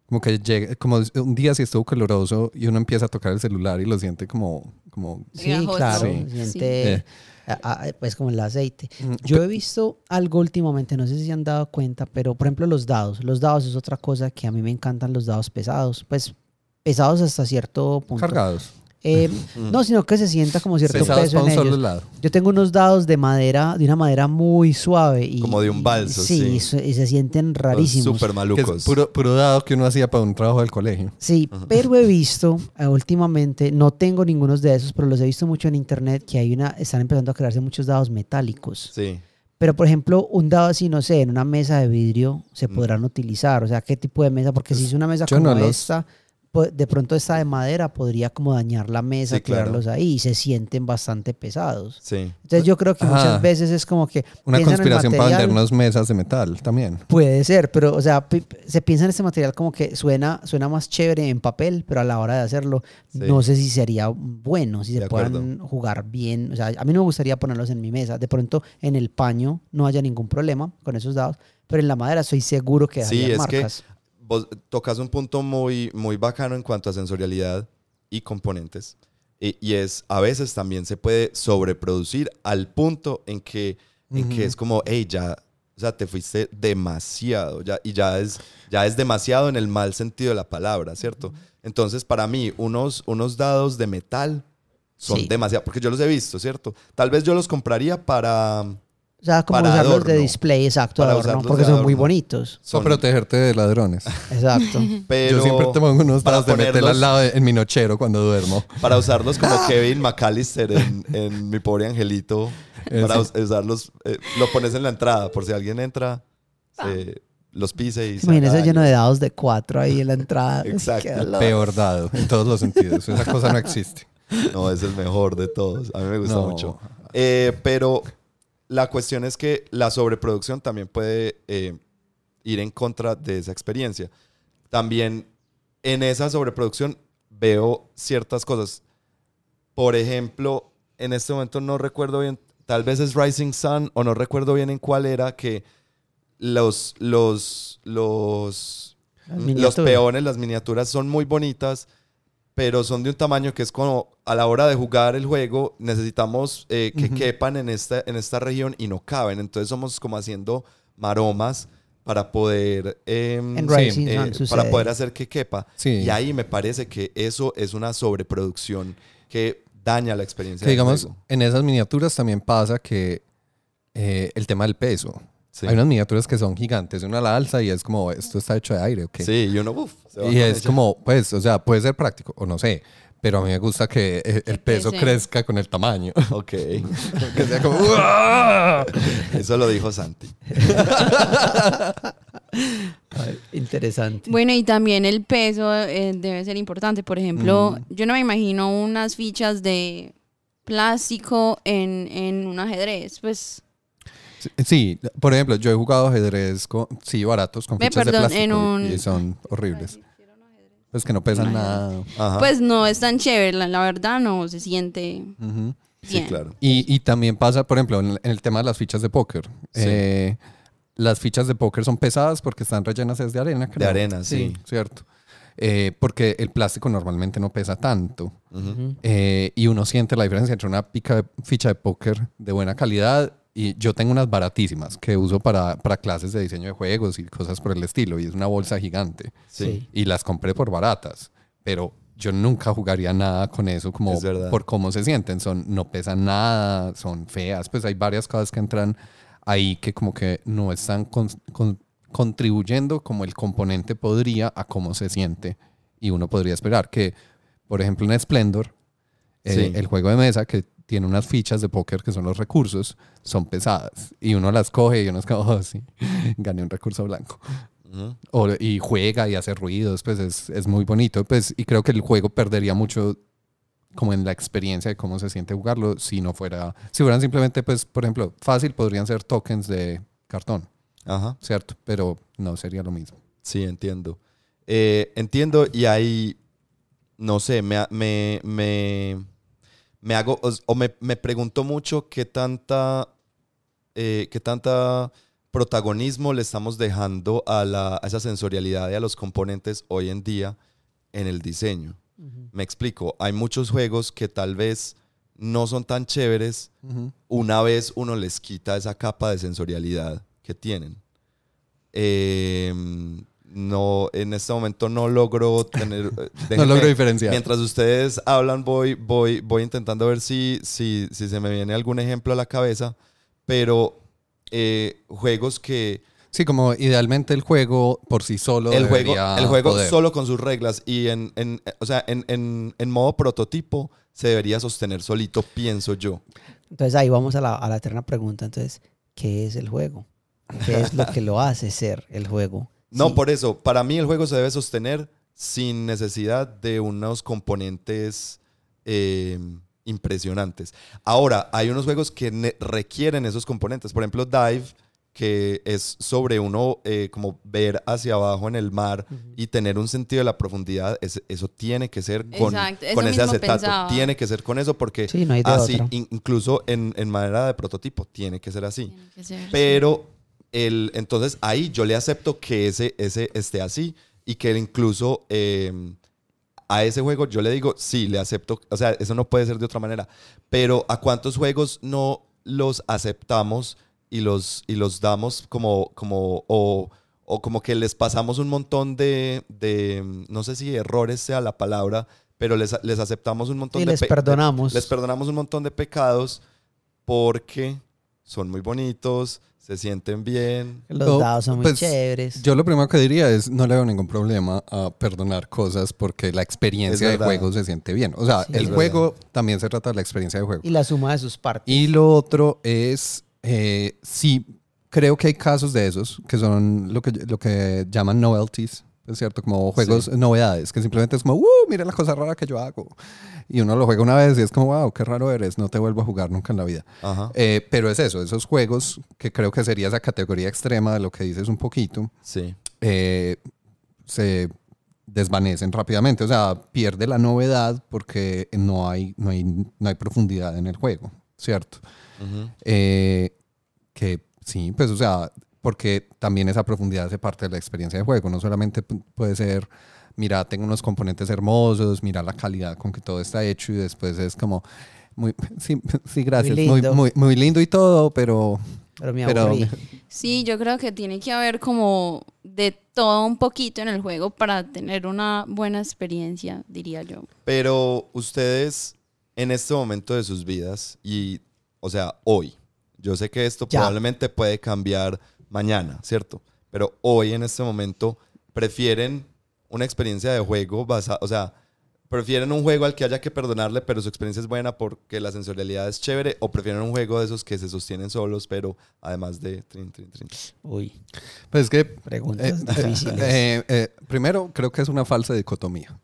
Como que llega, como un día si estuvo caloroso y uno empieza a tocar el celular y lo siente como, como Sí, Pegajoso. claro. Sí. Siente, Eh. a- a- pues como el aceite. Mm, Yo he visto algo últimamente, no sé si se han dado cuenta, pero por ejemplo los dados. Los dados es otra cosa que a mí me encantan los dados pesados. Pues pesados hasta cierto punto. cargados. Eh, no, sino que se sienta como cierto Pesados peso en ellos. lado. Yo tengo unos dados de madera, de una madera muy suave. Y, Como de un balso, Sí, sí. y se sienten rarísimos. Súper Que malucos. es puro, puro dado que uno hacía para un trabajo del colegio. Sí, pero he visto eh, últimamente, no tengo ningunos de esos, pero los he visto mucho en internet que hay una, están empezando a crearse muchos dados metálicos. Sí. Pero por ejemplo, un dado así, no sé, en una mesa de vidrio se Mm. podrán utilizar. O sea, ¿qué tipo de mesa? Porque si es una mesa yo como no los- esta, de pronto esta de madera podría como dañar la mesa, Sí, claro. crearlos ahí y se sienten bastante pesados. Sí. Entonces yo creo que Ah. muchas veces es como que Una conspiración para vendernos mesas de metal también. Puede ser, pero o sea, se piensa en este material como que suena, suena más chévere en papel, pero a la hora de hacerlo, Sí. no sé si sería bueno, si De se acuerdo. puedan jugar bien. O sea, a mí no me gustaría ponerlos en mi mesa. De pronto en el paño no haya ningún problema con esos dados, pero en la madera estoy seguro que Sí, darían es que marcas. Vos tocas un punto muy, muy bacano en cuanto a sensorialidad y componentes. Y, y es, a veces también se puede sobreproducir al punto en que, en que es como, hey, ya, o sea, te fuiste demasiado, ya, y ya es, ya es demasiado en el mal sentido de la palabra, ¿cierto? Entonces, para mí, unos, unos dados de metal son Sí. demasiado, porque yo los he visto, ¿cierto? Tal vez yo los compraría para... O sea, como Para usarlos de display, exacto, Para adorno, porque de son muy bonitos. son- Para protegerte de ladrones. Exacto. pero Yo siempre te pongo unos para de al lado de- en mi nochero cuando duermo. para usarlos como Kevin McAllister en, en Mi Pobre Angelito. Para Eso. us- usarlos, eh, lo pones en la entrada por si alguien entra, se- los pise y se Imagínese lleno de dados de cuatro ahí en la entrada. Exacto. El peor dado, en todos los sentidos. Esa cosa no existe. No, es el mejor de todos. A mí me gusta No. mucho. Eh, pero la cuestión es que la sobreproducción también puede eh, ir en contra de esa experiencia. También en esa sobreproducción veo ciertas cosas. Por ejemplo, en este momento no recuerdo bien, tal vez es Rising Sun o no recuerdo bien en cuál era que los, los, los, los peones, las miniaturas son muy bonitas, pero son de un tamaño que es como a la hora de jugar el juego necesitamos eh, que Ujú. quepan en esta, en esta región y no caben. Entonces somos como haciendo maromas para poder, em, Sí, eh, para poder hacer que quepa. Sí. Y ahí me parece que eso es una sobreproducción que daña la experiencia. Que digamos, juego. en esas miniaturas también pasa que eh, el tema del peso. Sí. Hay unas miniaturas que son gigantes, una a la alza y es como, esto está hecho de aire, ¿ok? Sí, y uno, uf, se va Y es ella. como, pues, o sea, puede ser práctico, o no sé, pero a mí me gusta que eh, el peso crezca con el tamaño. Ok, que sea como, ¡uah! eso lo dijo Santi. Ay, Interesante. Bueno, y también el peso eh, debe ser importante. Por ejemplo, yo no me imagino unas fichas de plástico en, en un ajedrez. Pues, Sí, por ejemplo, yo he jugado ajedrez con, sí, baratos, con Ve, fichas perdón, de plástico en un- y son horribles. Pues que no pesan nada. Ajá. pues no es tan chévere. La, la verdad, no se siente sí, bien. claro. Y, y también pasa, por ejemplo, en, en el tema de las fichas de póker. Sí. Eh, las fichas de póker son pesadas porque están rellenas es de arena, creo. De arena, sí. Cierto. Eh, porque el plástico normalmente no pesa tanto. Eh, y uno siente la diferencia entre una pica de- ficha de póker de buena calidad y yo tengo unas baratísimas que uso para, para clases de diseño de juegos y cosas por el estilo. Y es una bolsa gigante. Sí. Y las compré por baratas. Pero yo nunca jugaría nada con eso como Es por cómo se sienten. Son, no pesan nada, son feas. Pues hay varias cosas que entran ahí que como que no están con- con- contribuyendo como el componente podría a cómo se siente. Y uno podría esperar que, por ejemplo, en Splendor, eh, Sí. el juego de mesa que tiene unas fichas de póker que son los recursos, son pesadas. Y uno las coge y uno es como, oh, sí, gané un recurso blanco. Ujú. O- y juega y hace ruidos, pues es, es muy bonito. Pues, y creo que el juego perdería mucho como en la experiencia de cómo se siente jugarlo si no fuera, si fueran simplemente, pues, por ejemplo, fácil podrían ser tokens de cartón, Ajá. ¿cierto? Pero no sería lo mismo. Sí, entiendo. Eh, entiendo y ahí, no sé, me, me, me, me hago, o, me, me pregunto mucho qué tanta, eh, qué tanta protagonismo le estamos dejando a, la, a esa sensorialidad y a los componentes hoy en día en el diseño. Me explico, hay muchos juegos que tal vez no son tan chéveres una vez uno les quita esa capa de sensorialidad que tienen. Eh, no, en este momento no logro tener. eh, No logro diferenciar. Mientras ustedes hablan, voy, voy, voy intentando ver si, si, si se me viene algún ejemplo a la cabeza. Pero eh, juegos que. Sí, como idealmente el juego por sí solo El juego, el juego poder. solo con sus reglas y en, en- o sea, en, en- en modo prototipo se debería sostener solito, pienso yo. Entonces ahí vamos a la, a la eterna pregunta. Entonces, ¿qué es el juego? ¿Qué es lo que lo hace ser el juego? No, Sí. por eso, para mí el juego se debe sostener sin necesidad de unos componentes eh, impresionantes. Ahora, hay unos juegos que requieren esos componentes. Por ejemplo, Dive, que es sobre uno eh, como ver hacia abajo en el mar y tener un sentido de la profundidad. es- eso tiene que ser con, Exacto, eso con ese acetato. pensaba. Tiene que ser con eso porque Sí, no así, in- incluso en, en manera de prototipo, tiene que ser así. Tiene que ser, Pero el, entonces ahí yo le acepto que ese, ese esté así y que incluso eh, a ese juego yo le digo, sí, le acepto, o sea, eso no puede ser de otra manera, pero ¿a cuántos juegos no los aceptamos y los, y los damos como, como, o, o como que les pasamos un montón de, de, no sé si errores sea la palabra, pero les, les aceptamos un montón Y de... les pe- perdonamos. Les perdonamos un montón de pecados porque son muy bonitos, se sienten bien. Los No, dados son muy pues, chéveres. Yo lo primero que diría es no le veo ningún problema a perdonar cosas porque la experiencia de juego se siente bien. O sea, Sí, el juego también se trata de la experiencia de juego. Y la suma de sus partes. Y lo otro es, eh, sí, creo que hay casos de esos que son lo que, lo que llaman novelties, ¿es cierto? Como juegos novedades, que simplemente es como, ¡uh! Mira la cosa rara que yo hago. Y uno lo juega una vez y es como, wow, qué raro eres, no te vuelvo a jugar nunca en la vida. Ajá. Eh, pero es eso, esos juegos que creo que sería esa categoría extrema de lo que dices un poquito, Sí. eh, se desvanecen rápidamente. O sea, pierde la novedad porque no hay, no hay, no hay profundidad en el juego, ¿cierto? Ujú. Eh, que sí, pues, o sea, porque también esa profundidad hace parte de la experiencia de juego. No solamente pu- puede ser, mira, tengo unos componentes hermosos, mira la calidad con que todo está hecho y después es como, muy, sí, sí gracias, muy, lindo. muy, muy lindo y todo, pero... Pero me pero-. Sí, yo creo que tiene que haber como de todo un poquito en el juego para tener una buena experiencia, diría yo. Pero ustedes en este momento de sus vidas y, o sea, hoy, yo sé que esto Ya. probablemente puede cambiar mañana, ¿cierto? Pero hoy en este momento prefieren una experiencia de juego basada, o sea, prefieren un juego al que haya que perdonarle, pero su experiencia es buena porque la sensorialidad es chévere, o prefieren un juego de esos que se sostienen solos, pero además de trin, trin, trin. Uy, Pues es que preguntas Eh, difíciles. eh, eh, primero, creo que es una falsa dicotomía,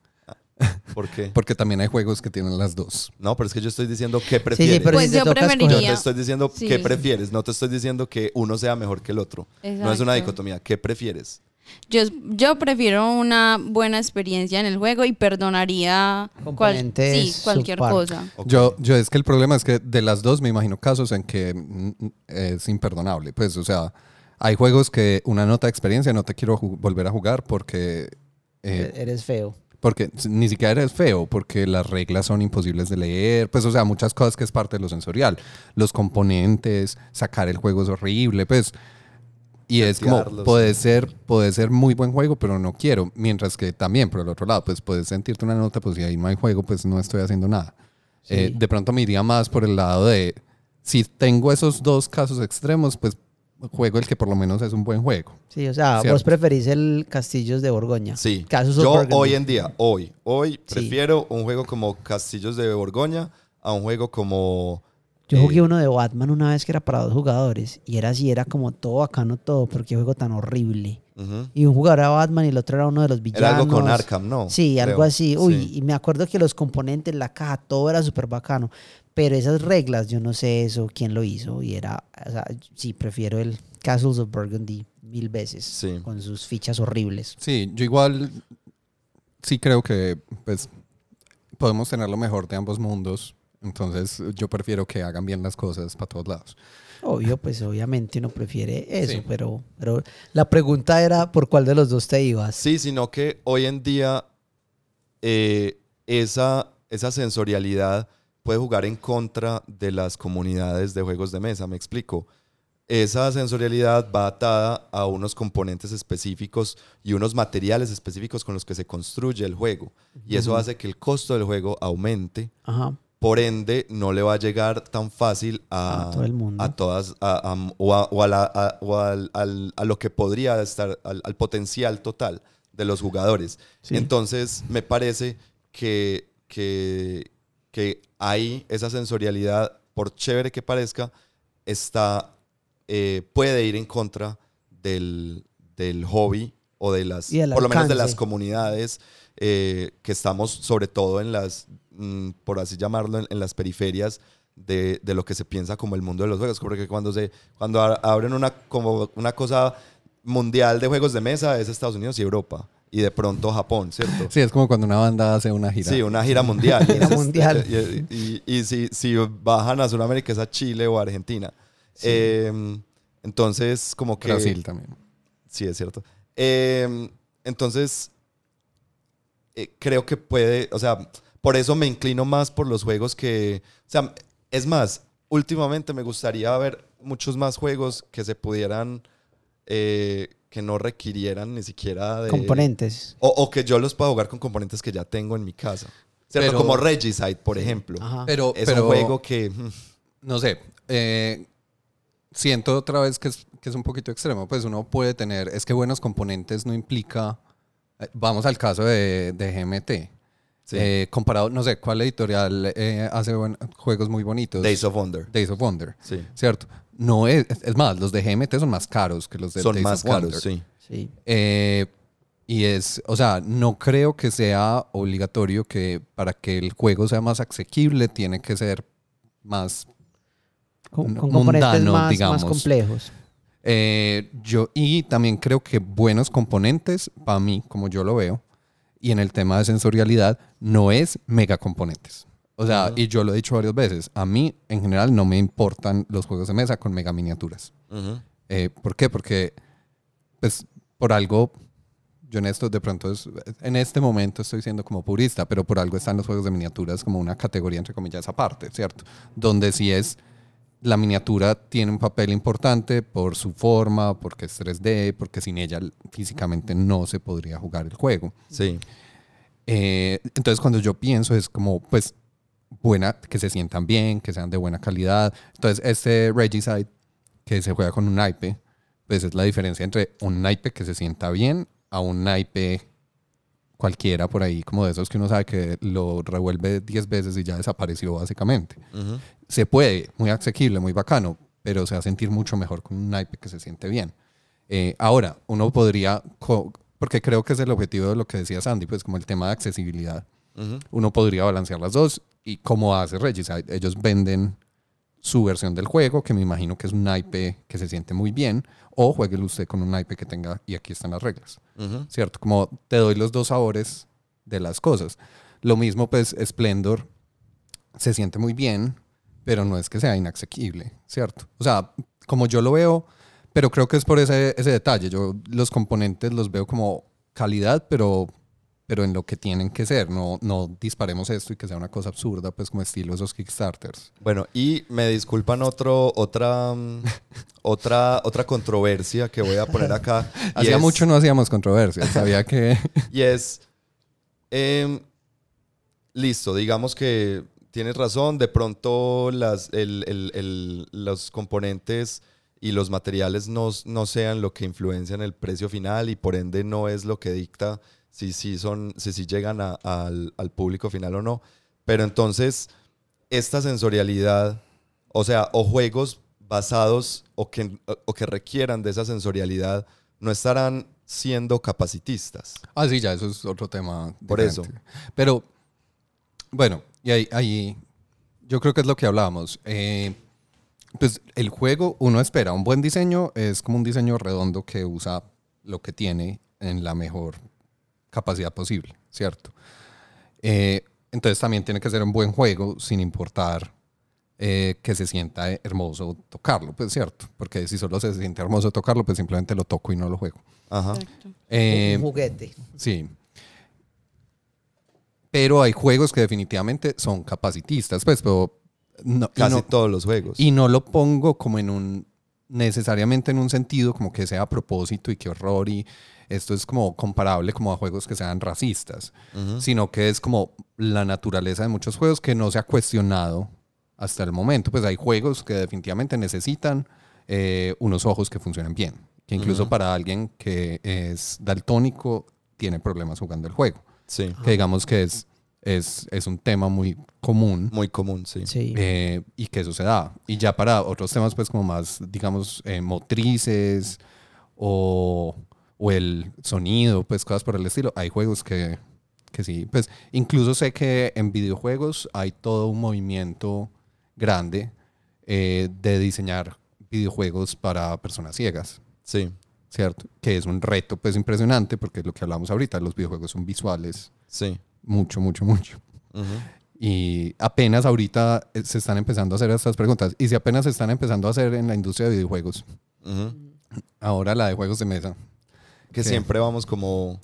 ¿Por qué? porque también hay juegos que tienen las dos. No, pero es que yo estoy diciendo qué prefieres. sí, pero Pues si yo escoger- Yo preferiría- te estoy diciendo Sí, qué prefieres, no te estoy diciendo que uno sea mejor que el otro. No es una dicotomía, ¿qué prefieres? Yo, yo prefiero una buena experiencia en el juego y perdonaría cual- sí, cualquier subpar. cosa. Yo, yo es que el problema es que de las dos me imagino casos en que mm, es imperdonable. Pues, o sea, hay juegos que una nota de experiencia no te quiero volver a jugar porque, eh, Eres feo. Porque ni siquiera eres feo, porque las reglas son imposibles de leer. Pues, o sea, muchas cosas que es parte de lo sensorial. Los componentes, sacar el juego es horrible, pues. Y es como, puede ser, puede ser muy buen juego, pero no quiero. Mientras que también, por el otro lado, pues puedes sentirte una nota, pues si ahí no hay juego, pues no estoy haciendo nada. Sí. Eh, de pronto me iría más por el lado de, si tengo esos dos casos extremos, pues juego el que por lo menos es un buen juego. Sí, o sea, Cierto. vos preferís el Castillos de Borgoña. Sí. Casos Yo hoy en día, hoy, hoy Sí. prefiero un juego como Castillos de Borgoña a un juego como... Yo eh, jugué uno de Batman una vez que era para dos jugadores y era así, era como todo bacano todo, pero qué juego tan horrible. ujú. Y un jugador era Batman y el otro era uno de los villanos. Era algo con Arkham, ¿no? Sí, Creo. algo así. Uy, Sí. y me acuerdo que los componentes, la caja, todo era súper bacano. Pero esas reglas, yo no sé eso, quién lo hizo. Y era, o sea, sí, prefiero el Castles of Burgundy mil veces. Sí. Con sus fichas horribles. Sí, yo igual sí creo que pues podemos tener lo mejor de ambos mundos. Entonces yo prefiero que hagan bien las cosas para todos lados. Obvio, pues obviamente uno prefiere eso, Sí. pero, pero la pregunta era por cuál de los dos te ibas. Sí, sino que hoy en día eh, esa, esa sensorialidad puede jugar en contra de las comunidades de juegos de mesa, me explico. Esa sensorialidad va atada a unos componentes específicos y unos materiales específicos con los que se construye el juego. Y eso hace que el costo del juego aumente. Ajá. Por ende, no le va a llegar tan fácil a, A todo el mundo. a todas, a- a- o, a, o la- o al, al- a lo que podría estar, al, al potencial total de los jugadores. Sí. Entonces, me parece que, que, que ahí esa sensorialidad, por chévere que parezca, está, eh, puede ir en contra del, del hobby o de las, por lo menos de las comunidades eh, que estamos sobre todo en las, mm, por así llamarlo, en, en las periferias de, de lo que se piensa como el mundo de los juegos. Porque cuando, se, cuando abren una, como una cosa mundial de juegos de mesa es Estados Unidos y Europa. Y de pronto Japón, ¿cierto? Sí, es como cuando una banda hace una gira. Sí, una gira mundial. Gira mundial. Y, y- y si, si bajan a Sudamérica es a Chile o a Argentina. Eh, entonces, como que... Brasil también. Sí, es cierto. Eh, entonces, eh, creo que puede, o sea, por eso me inclino más por los juegos que, o sea, es más, últimamente me gustaría ver muchos más juegos que se pudieran, eh, que no requirieran ni siquiera de... Componentes. O, o que yo los pueda jugar con componentes que ya tengo en mi casa. ¿Cierto? Pero- Como Regicide, por ejemplo. Ajá. Pero, Es pero un juego que... mm, no sé, eh, siento otra vez que es, que es un poquito extremo. Pues uno puede tener, es que buenos componentes no implica, eh, vamos al caso de, de GMT. Sí. Eh, comparado, no sé, ¿cuál editorial eh, hace buen- juegos muy bonitos? Days of Wonder. Days of Wonder, Sí. ¿cierto? No es, es más, los de GMT son más caros que los de Son Days más of Wonder. caros, sí. Sí. Eh, y es, o sea, no creo que sea obligatorio que para que el juego sea más asequible tiene que ser más Con, Mundano, con componentes más, digamos. más complejos. Eh, yo, y también creo que buenos componentes, para mí, como yo lo veo, y en el tema de sensorialidad, no es mega componentes. O sea, y yo lo he dicho varias veces, a mí en general no me importan los juegos de mesa con mega miniaturas. Ujú. Eh, ¿Por qué? Porque, pues, por algo, yo en esto de pronto, es- en este momento estoy siendo como purista, pero por algo están los juegos de miniaturas como una categoría, entre comillas, aparte, ¿cierto? Donde sí es, la miniatura tiene un papel importante por su forma, porque es 3D, porque sin ella físicamente no se podría jugar el juego. Sí. Eh, entonces cuando yo pienso es como, pues, buena, que se sientan bien, que sean de buena calidad. Entonces este Regicide, que se juega con un naipe, pues es la diferencia entre un naipe que se sienta bien a un naipe cualquiera por ahí, como de esos que uno sabe que lo revuelve 10 veces y ya desapareció básicamente. Ujú. Se puede, muy asequible, muy bacano, pero se va a sentir mucho mejor con un naipe que se siente bien. Eh, ahora, uno podría, porque creo que es el objetivo de lo que decía Sandy, pues como el tema de accesibilidad Ujú. uno podría balancear las dos. Y como hace Regicide, ellos venden su versión del juego, que me imagino que es un naipe que se siente muy bien, o jueguelo usted con un naipe que tenga, y aquí están las reglas. ¿cierto? Como te doy los dos sabores de las cosas. Lo mismo, pues, Splendor se siente muy bien, pero no es que sea inaccesible, ¿cierto? O sea, como yo lo veo, pero creo que es por ese, ese detalle. Yo los componentes los veo como calidad, pero, pero en lo que tienen que ser. No, no disparemos esto y que sea una cosa absurda, pues como estilo esos Kickstarters. Bueno, y me disculpan otro, otra, mm, otra, otra controversia que voy a poner acá. Hacía es- mucho no hacíamos controversias. Sabía que... Y es, em, listo, digamos que tienes razón, de pronto las, el- el- el- los componentes y los materiales no, no sean lo que influencian el precio final y por ende no es lo que dicta si, si, son, si, si llegan a- al, al público final o no. Pero entonces, esta sensorialidad, o sea, o juegos basados o que, o que requieran de esa sensorialidad, no estarán siendo capacitistas. Ah, sí, ya, eso es otro tema. Por diferente. Pero, bueno, y ahí, ahí yo creo que es lo que hablábamos. Eh, pues el juego, uno espera un buen diseño, es como un diseño redondo que usa lo que tiene en la mejor capacidad posible, ¿cierto? Eh, entonces también tiene que ser un buen juego sin importar eh, que se sienta hermoso tocarlo, pues cierto, porque si solo se siente hermoso tocarlo, pues simplemente lo toco y no lo juego. Ajá. Exacto. Eh, un juguete. Sí. Pero hay juegos que definitivamente son capacitistas, pues, pero no, Casi no, todos los juegos. y no lo pongo como en un, necesariamente en un sentido como que sea a propósito y qué horror y esto es como comparable como a juegos que sean racistas, sino que es como la naturaleza de muchos juegos que no se ha cuestionado hasta el momento. Pues hay juegos que definitivamente necesitan eh, unos ojos que funcionen bien, que incluso para alguien que es daltónico tiene problemas jugando el juego, Sí. que digamos que es, es, es un tema muy común. Muy común, sí. Sí. eh, y que eso se da. Y ya para otros temas, pues como más, digamos, eh, motrices o, o el sonido, pues cosas por el estilo, hay juegos que, que sí. Pues incluso sé que en videojuegos hay todo un movimiento grande eh, de diseñar videojuegos para personas ciegas. Sí. ¿Cierto? Que es un reto pues impresionante porque es lo que hablamos ahorita, los videojuegos son visuales Sí. Mucho, mucho, mucho. Y apenas ahorita eh, se están empezando a hacer estas preguntas. Y si apenas se están empezando a hacer en la industria de videojuegos, ahora la de juegos de mesa, que siempre vamos como...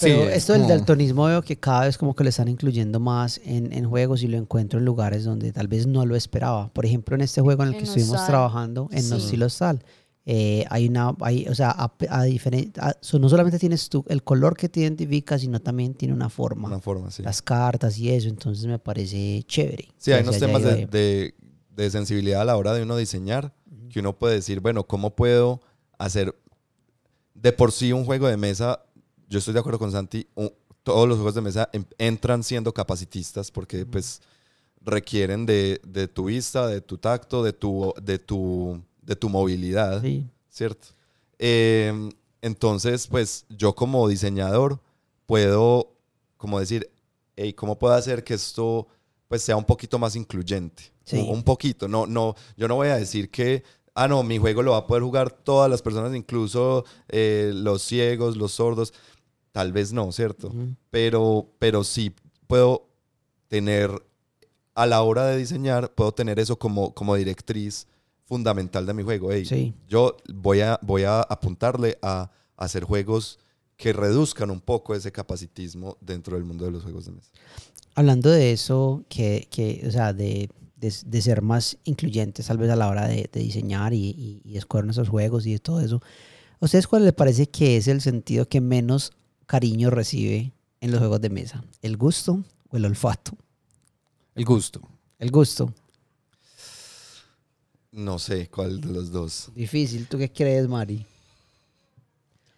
Pero es esto del como- daltonismo veo que cada vez como que le están incluyendo más en, en juegos y lo encuentro en lugares donde tal vez no lo esperaba. Por ejemplo, en este juego en el En que estuvimos trabajando, en Sí. Nostilostal, eh, hay una, hay, o sea, a, a diferen- a- so- no solamente tienes tú el color que te identifica, sino también tiene una forma. Una forma, sí. Las cartas y eso, entonces me parece chévere. Sí, hay unos temas de, de- de sensibilidad a la hora de uno diseñar, que uno puede decir, bueno, ¿cómo puedo hacer de por sí un juego de mesa? Yo estoy de acuerdo con Santi, un- todos los juegos de mesa em- entran siendo capacitistas porque pues requieren de, de tu vista, de tu tacto, de tu, de tu, de tu movilidad. Sí. ¿cierto? Eh, entonces, pues yo como diseñador puedo, como decir, hey, ¿cómo puedo hacer que esto pues sea un poquito más incluyente? Sí. Un, un poquito, no, no, yo no voy a decir que, ah, no, mi juego lo va a poder jugar todas las personas, incluso eh, los ciegos, los sordos, tal vez no, ¿cierto? Ujú. pero, pero sí puedo tener, a la hora de diseñar, puedo tener eso como, como directriz fundamental de mi juego. Ey, Sí. Yo voy a, voy a apuntarle a, hacer juegos que reduzcan un poco ese capacitismo dentro del mundo de los juegos de mesa. Hablando de eso, que, que o sea, de, de, de ser más incluyentes tal vez a la hora de, de diseñar y, y, y escoger nuestros juegos y de todo eso, ¿a ustedes cuál les parece que es el sentido que menos cariño recibe en los juegos de mesa? ¿El gusto o el olfato? El gusto. El gusto. No sé cuál de los dos. Difícil. ¿Tú qué crees, Mari?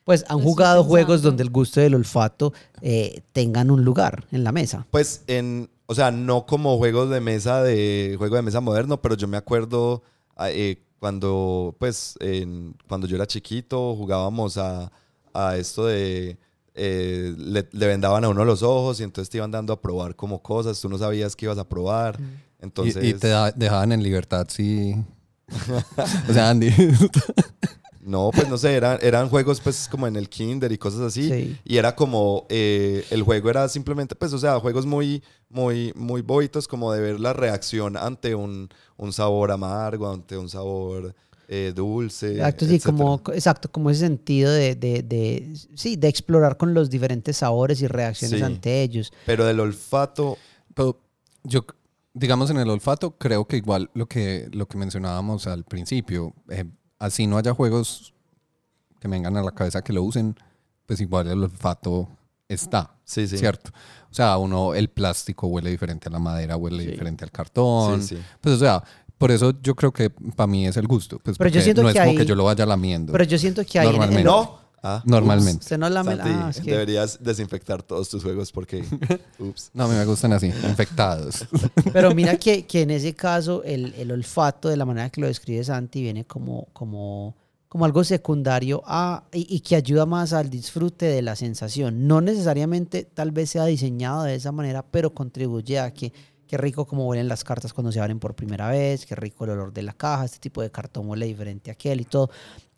Pues han jugado juegos donde el gusto y el olfato eh, tengan un lugar en la mesa. Pues en, o sea, no como juegos de mesa de juego de mesa moderno, pero yo me acuerdo ah, eh, cuando, pues, en- cuando yo era chiquito jugábamos a, a esto de eh, le, le vendaban a uno los ojos y entonces te iban dando a probar como cosas, tú no sabías qué ibas a probar, Y- entonces y, te da- dejaban en libertad, sí. o sea, Andy. no, pues no sé, eran, eran juegos pues como en el kinder y cosas así. Sí. Y era como, eh, el juego era simplemente, pues, o sea, juegos muy, muy, muy boitos, como de ver la reacción ante un, un sabor amargo, ante un sabor eh, dulce. Exacto, sí, como, exacto, como ese sentido de, de, de- sí, de explorar con los diferentes sabores y reacciones Sí. ante ellos. Pero del olfato, Pero yo, digamos, en el olfato, creo que igual lo que, lo que mencionábamos al principio, eh, así no haya juegos que me vengan a la cabeza que lo usen, pues igual el olfato está, sí, sí. ¿cierto? O sea, uno, el plástico huele diferente a la madera, huele Sí. diferente al cartón. Sí, sí. Pues, o sea, por eso yo creo que para mí es el gusto. Pues, Pero yo siento no que es como hay- que yo lo vaya lamiendo. Pero yo siento que hay... en- en- Normalmente. No. Ah, Normalmente. Usted no lame... Santi, Ah, es que... deberías desinfectar todos tus juegos porque, ups. No, a mí me gustan así, infectados. Pero mira que, que en ese caso el, el olfato, de la manera que lo describe Santi, viene como, como, como algo secundario a, y, y que ayuda más al disfrute de la sensación. No necesariamente tal vez sea diseñado de esa manera, pero contribuye a que qué rico como huelen las cartas cuando se abren por primera vez, qué rico el olor de la caja, este tipo de cartón huele diferente a aquel y todo.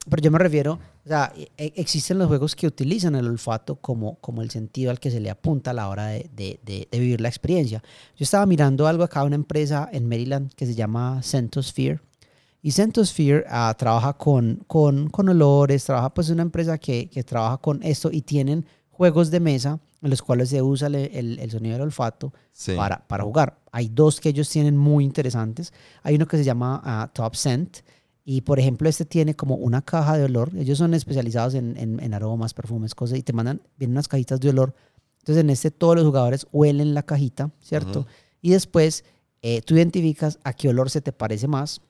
Pero yo me refiero, o sea, e- existen los juegos que utilizan el olfato como, como el sentido al que se le apunta a la hora de, de- de- de vivir la experiencia. Yo estaba mirando algo acá, una empresa en Maryland que se llama Centosphere. Y Centosphere ah, trabaja con, con, con olores, trabaja pues una empresa que, que trabaja con esto y tienen juegos de mesa en los cuales se usa el, el- el sonido del olfato Sí. para, para jugar. Hay dos que ellos tienen muy interesantes. Hay uno que se llama ah, Top Scent. Y por ejemplo, este tiene como una caja de olor. Ellos son especializados en, en- en aromas, perfumes, cosas. Y te mandan, vienen unas cajitas de olor. Entonces en este todos los jugadores huelen la cajita, ¿cierto? Ujú. Y después eh, tú identificas a qué olor se te parece más.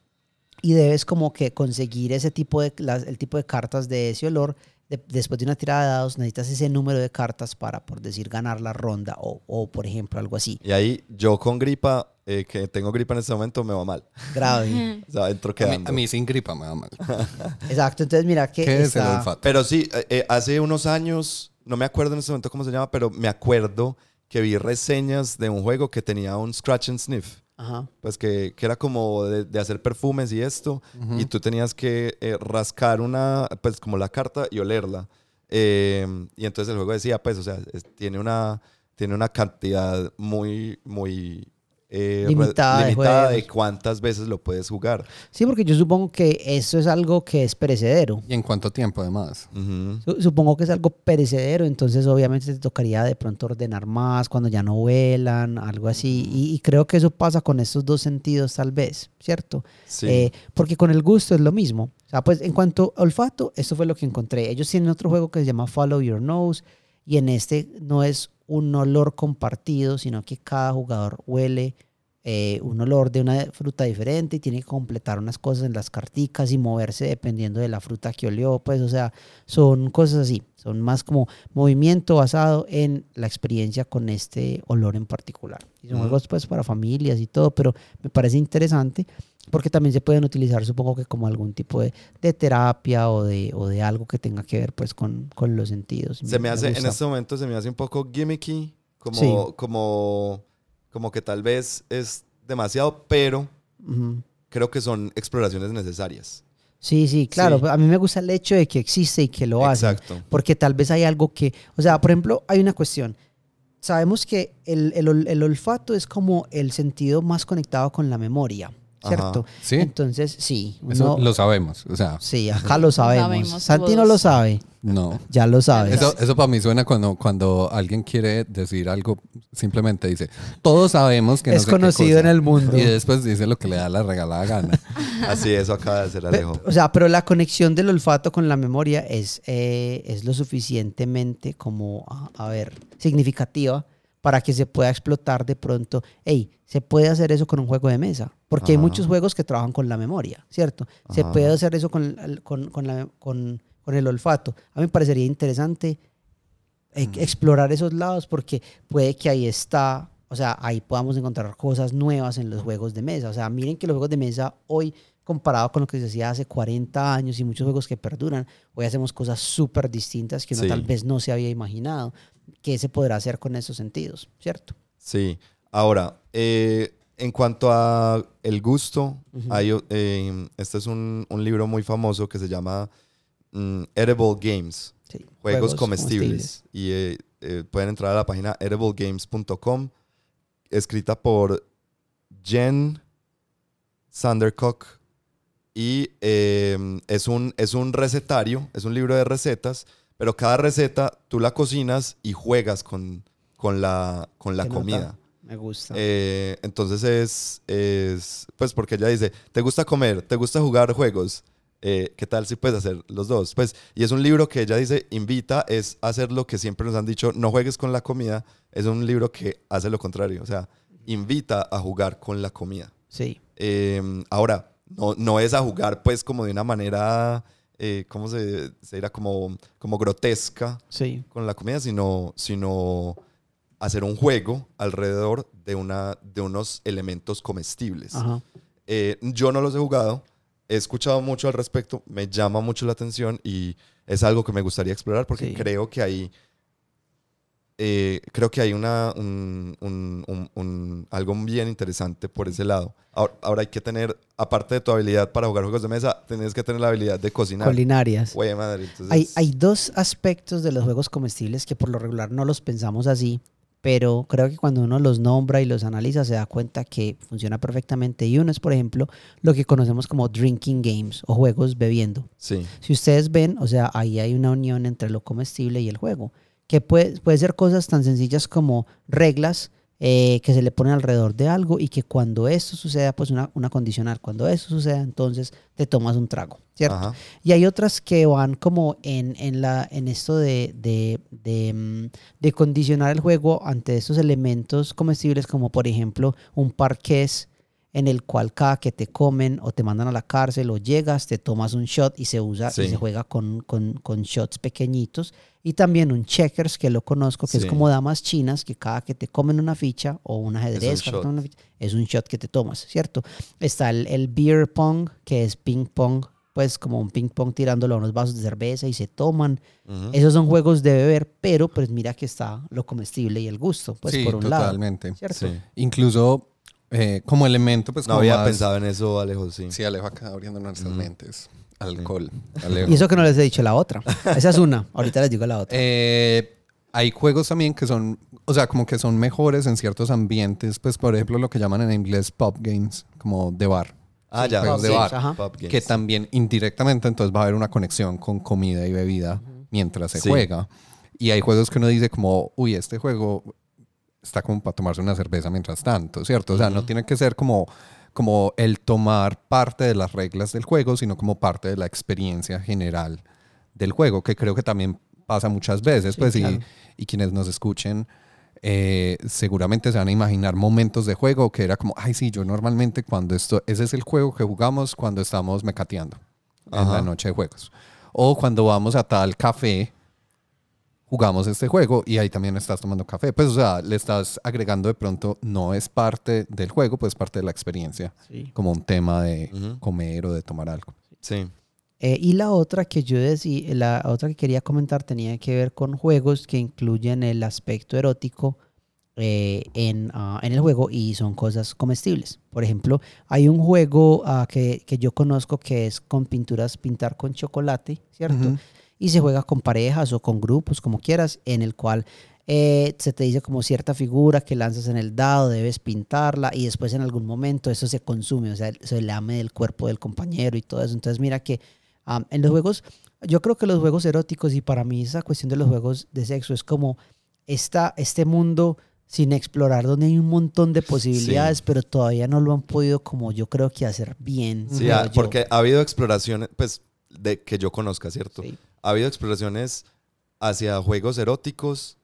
Y debes como que conseguir ese tipo de, las- el tipo de cartas de ese olor. De- después de una tirada de dados necesitas ese número de cartas para, por decir, ganar la ronda o, o por ejemplo, algo así. Y ahí yo con gripa, eh, que tengo gripa en este momento, me va mal. Grave. O sea, entro A mí, quedando. a mí sin gripa me da mal. Exacto, entonces mira que ¿Qué es el está- olfato? Pero sí, eh, eh, hace unos años, no me acuerdo en este momento cómo se llama, pero me acuerdo que vi reseñas de un juego que tenía un scratch and sniff. Ajá. Pues que, que era como de, de hacer perfumes y esto. Y tú tenías que eh, rascar una, pues como la carta y olerla. Eh, y entonces el juego decía, pues, o sea, es- tiene una, tiene una cantidad muy, muy eh, Limitada de limitada de, cuántas veces lo puedes jugar. Sí, porque yo supongo que eso es algo que es perecedero. ¿Y en cuánto tiempo además? Supongo que es algo perecedero, entonces obviamente te tocaría de pronto ordenar más cuando ya no vuelan, algo así. Y, y creo que eso pasa con estos dos sentidos tal vez, ¿cierto? Sí. Eh, porque con el gusto es lo mismo. O sea, pues en cuanto a olfato, esto fue lo que encontré. Ellos tienen otro juego que se llama Follow Your Nose y en este no es un olor compartido, sino que cada jugador huele eh, un olor de una fruta diferente y tiene que completar unas cosas en las carticas y moverse dependiendo de la fruta que olió. Pues, o sea, son cosas así. Son más como movimiento basado en la experiencia con este olor en particular. Y son juegos pues para familias y todo, pero me parece interesante porque también se pueden utilizar supongo que como algún tipo de, de terapia o de, o de algo que tenga que ver pues con, con los sentidos. Se me hace, en este momento se me hace un poco gimmicky, como, Sí. como, como que tal vez es demasiado, pero Ujú. creo que son exploraciones necesarias. Sí, sí, claro. Sí. A mí me gusta el hecho de que existe y que lo hace. Exacto. Porque tal vez hay algo que, o sea, por ejemplo, hay una cuestión. Sabemos que el, el el olfato es como el sentido más conectado con la memoria, ¿cierto? Ajá. ¿Sí? Entonces, sí. Eso uno- lo sabemos. O sea, Sí, acá lo sabemos. Sabemos Santi no lo sabe, no. ya lo sabes. Eso, eso para mí suena cuando, cuando alguien quiere decir algo, simplemente dice, todos sabemos que no es sé conocido cosa". en el mundo. Y después dice lo que le da la regalada gana. Así eso acaba de hacer Alejo. O sea, pero la conexión del olfato con la memoria es, eh, es lo suficientemente como, a, a ver, significativa para que se pueda explotar de pronto. Hey, se puede hacer eso con un juego de mesa, porque hay muchos juegos que trabajan con la memoria, ¿cierto? Se puede hacer eso con, el- con, con la- con- con el olfato. A mí me parecería interesante eh, Mm. explorar esos lados porque puede que ahí está, o sea, ahí podamos encontrar cosas nuevas en los juegos de mesa. O sea, miren que los juegos de mesa hoy, comparado con lo que se hacía hace 40 años y muchos juegos que perduran, hoy hacemos cosas súper distintas que uno Sí. tal vez no se había imaginado. ¿Qué se podrá hacer con esos sentidos? ¿Cierto? Sí. Ahora, eh, en cuanto a el gusto, hay, eh, este es un, un libro muy famoso que se llama mm, Edible Games, Sí. juegos, comestibles. Y eh, pueden entrar a la página ediblegames.com, escrita por Jen Sandercock. Y es, un, es un recetario, es un libro de recetas, pero cada receta tú la cocinas y juegas con, con la, con la Qué nota. comida. Me gusta. Eh, entonces es, es, pues porque ella dice, ¿te gusta comer? ¿Te gusta jugar juegos? Eh, ¿Qué tal si puedes hacer los dos? Pues, y es un libro que ella dice, invita, es hacer lo que siempre nos han dicho, no juegues con la comida. Es un libro que hace lo contrario, o sea, invita a jugar con la comida. sí. Eh, ahora, no, no es a jugar pues como de una manera, eh, ¿cómo se, se dirá? Como, como grotesca Sí. con la comida, sino, sino hacer un juego alrededor de, una, de unos elementos comestibles. Ajá. Eh, yo no los he jugado, he escuchado mucho al respecto, me llama mucho la atención y es algo que me gustaría explorar porque Sí. creo que hay, eh, creo que hay una, un, un- un- algo bien interesante por ese lado. Ahora, ahora hay que tener, aparte de tu habilidad para jugar juegos de mesa, tienes que tener la habilidad de cocinar. Culinarias. Güey, madre, entonces- Hay, hay dos aspectos de los juegos comestibles que por lo regular no los pensamos así, pero creo que cuando uno los nombra y los analiza se da cuenta que funciona perfectamente. Y uno es, por ejemplo, lo que conocemos como drinking games o juegos bebiendo. Sí. Si ustedes ven, o sea, ahí hay una unión entre lo comestible y el juego, que puede, puede ser cosas tan sencillas como reglas eh, que se le ponen alrededor de algo y que cuando esto suceda, pues una, una condicional, cuando eso suceda, entonces te tomas un trago, ¿cierto? Ajá. Y hay otras que van como en, en, la, en esto de, de, de, mm, de condicionar el juego ante estos elementos comestibles, como por ejemplo un parqués en el cual cada que te comen o te mandan a la cárcel o llegas, te tomas un shot y se usa Sí. y se juega con, con, con shots pequeñitos. Y también un checkers, que lo conozco, que es como damas chinas, que cada que te comen una ficha o un ajedrez, una ficha, es un shot que te tomas, ¿cierto? Está el, el beer pong, que es ping pong, pues como un ping pong tirándolo a unos vasos de cerveza y se toman. Ujú. Esos son juegos de beber, pero pues mira que está lo comestible y el gusto, pues sí, por un lado. totalmente. ¿Cierto? Sí. Incluso eh, como elemento, pues No como había más- pensado en eso, Alejo, sí. Sí, Alejo acá abriendo nuestras Ujú. mentes. Alcohol. Alejo. Y eso que no les he dicho la otra. Esa es una. Ahorita les digo la otra. Eh, hay juegos también que son, o sea, como que son mejores en ciertos ambientes, pues por ejemplo lo que llaman en inglés pop games, como de bar. Ah, ya. juegos de games, bar. Pop games. Que también indirectamente entonces va a haber una conexión con comida y bebida mientras se Sí. juega. Y hay juegos que uno dice como, uy, este juego está como para tomarse una cerveza mientras tanto, ¿cierto? O sea, no tiene que ser como, como el tomar parte de las reglas del juego, sino como parte de la experiencia general del juego, que creo que también pasa muchas veces, Sí, pues, y- claro. y, quienes nos escuchen eh, seguramente se van a imaginar momentos de juego que era como, ay, sí, yo normalmente cuando esto, ese es el juego que jugamos cuando estamos mecateando en Ajá. la noche de juegos. O cuando vamos a tal café, jugamos este juego y ahí también estás tomando café. Pues, o sea, le estás agregando de pronto, no es parte del juego, pues parte de la experiencia, Sí. como un tema de Ujú. comer o de tomar algo. Sí. Eh, y la otra que yo decía, la otra que quería comentar tenía que ver con juegos que incluyen el aspecto erótico eh, en, ah, en el juego y son cosas comestibles. Por ejemplo, hay un juego ah, que, que yo conozco que es con pinturas, pintar con chocolate, ¿cierto? Ujú. Y se juega con parejas o con grupos, como quieras, en el cual eh, se te dice como cierta figura que lanzas en el dado, debes pintarla y después en algún momento eso se consume, o sea, se lame del cuerpo del compañero y todo eso. Entonces mira que am, en los juegos, yo creo que los juegos eróticos y para mí esa cuestión de los juegos de sexo es como esta, este mundo sin explorar donde hay un montón de posibilidades, pero todavía no lo han podido como yo creo que hacer bien. Sí, ah, yo. porque ha habido exploraciones, pues, de que yo conozca, ¿cierto? Sí. Ha habido exploraciones hacia juegos eróticos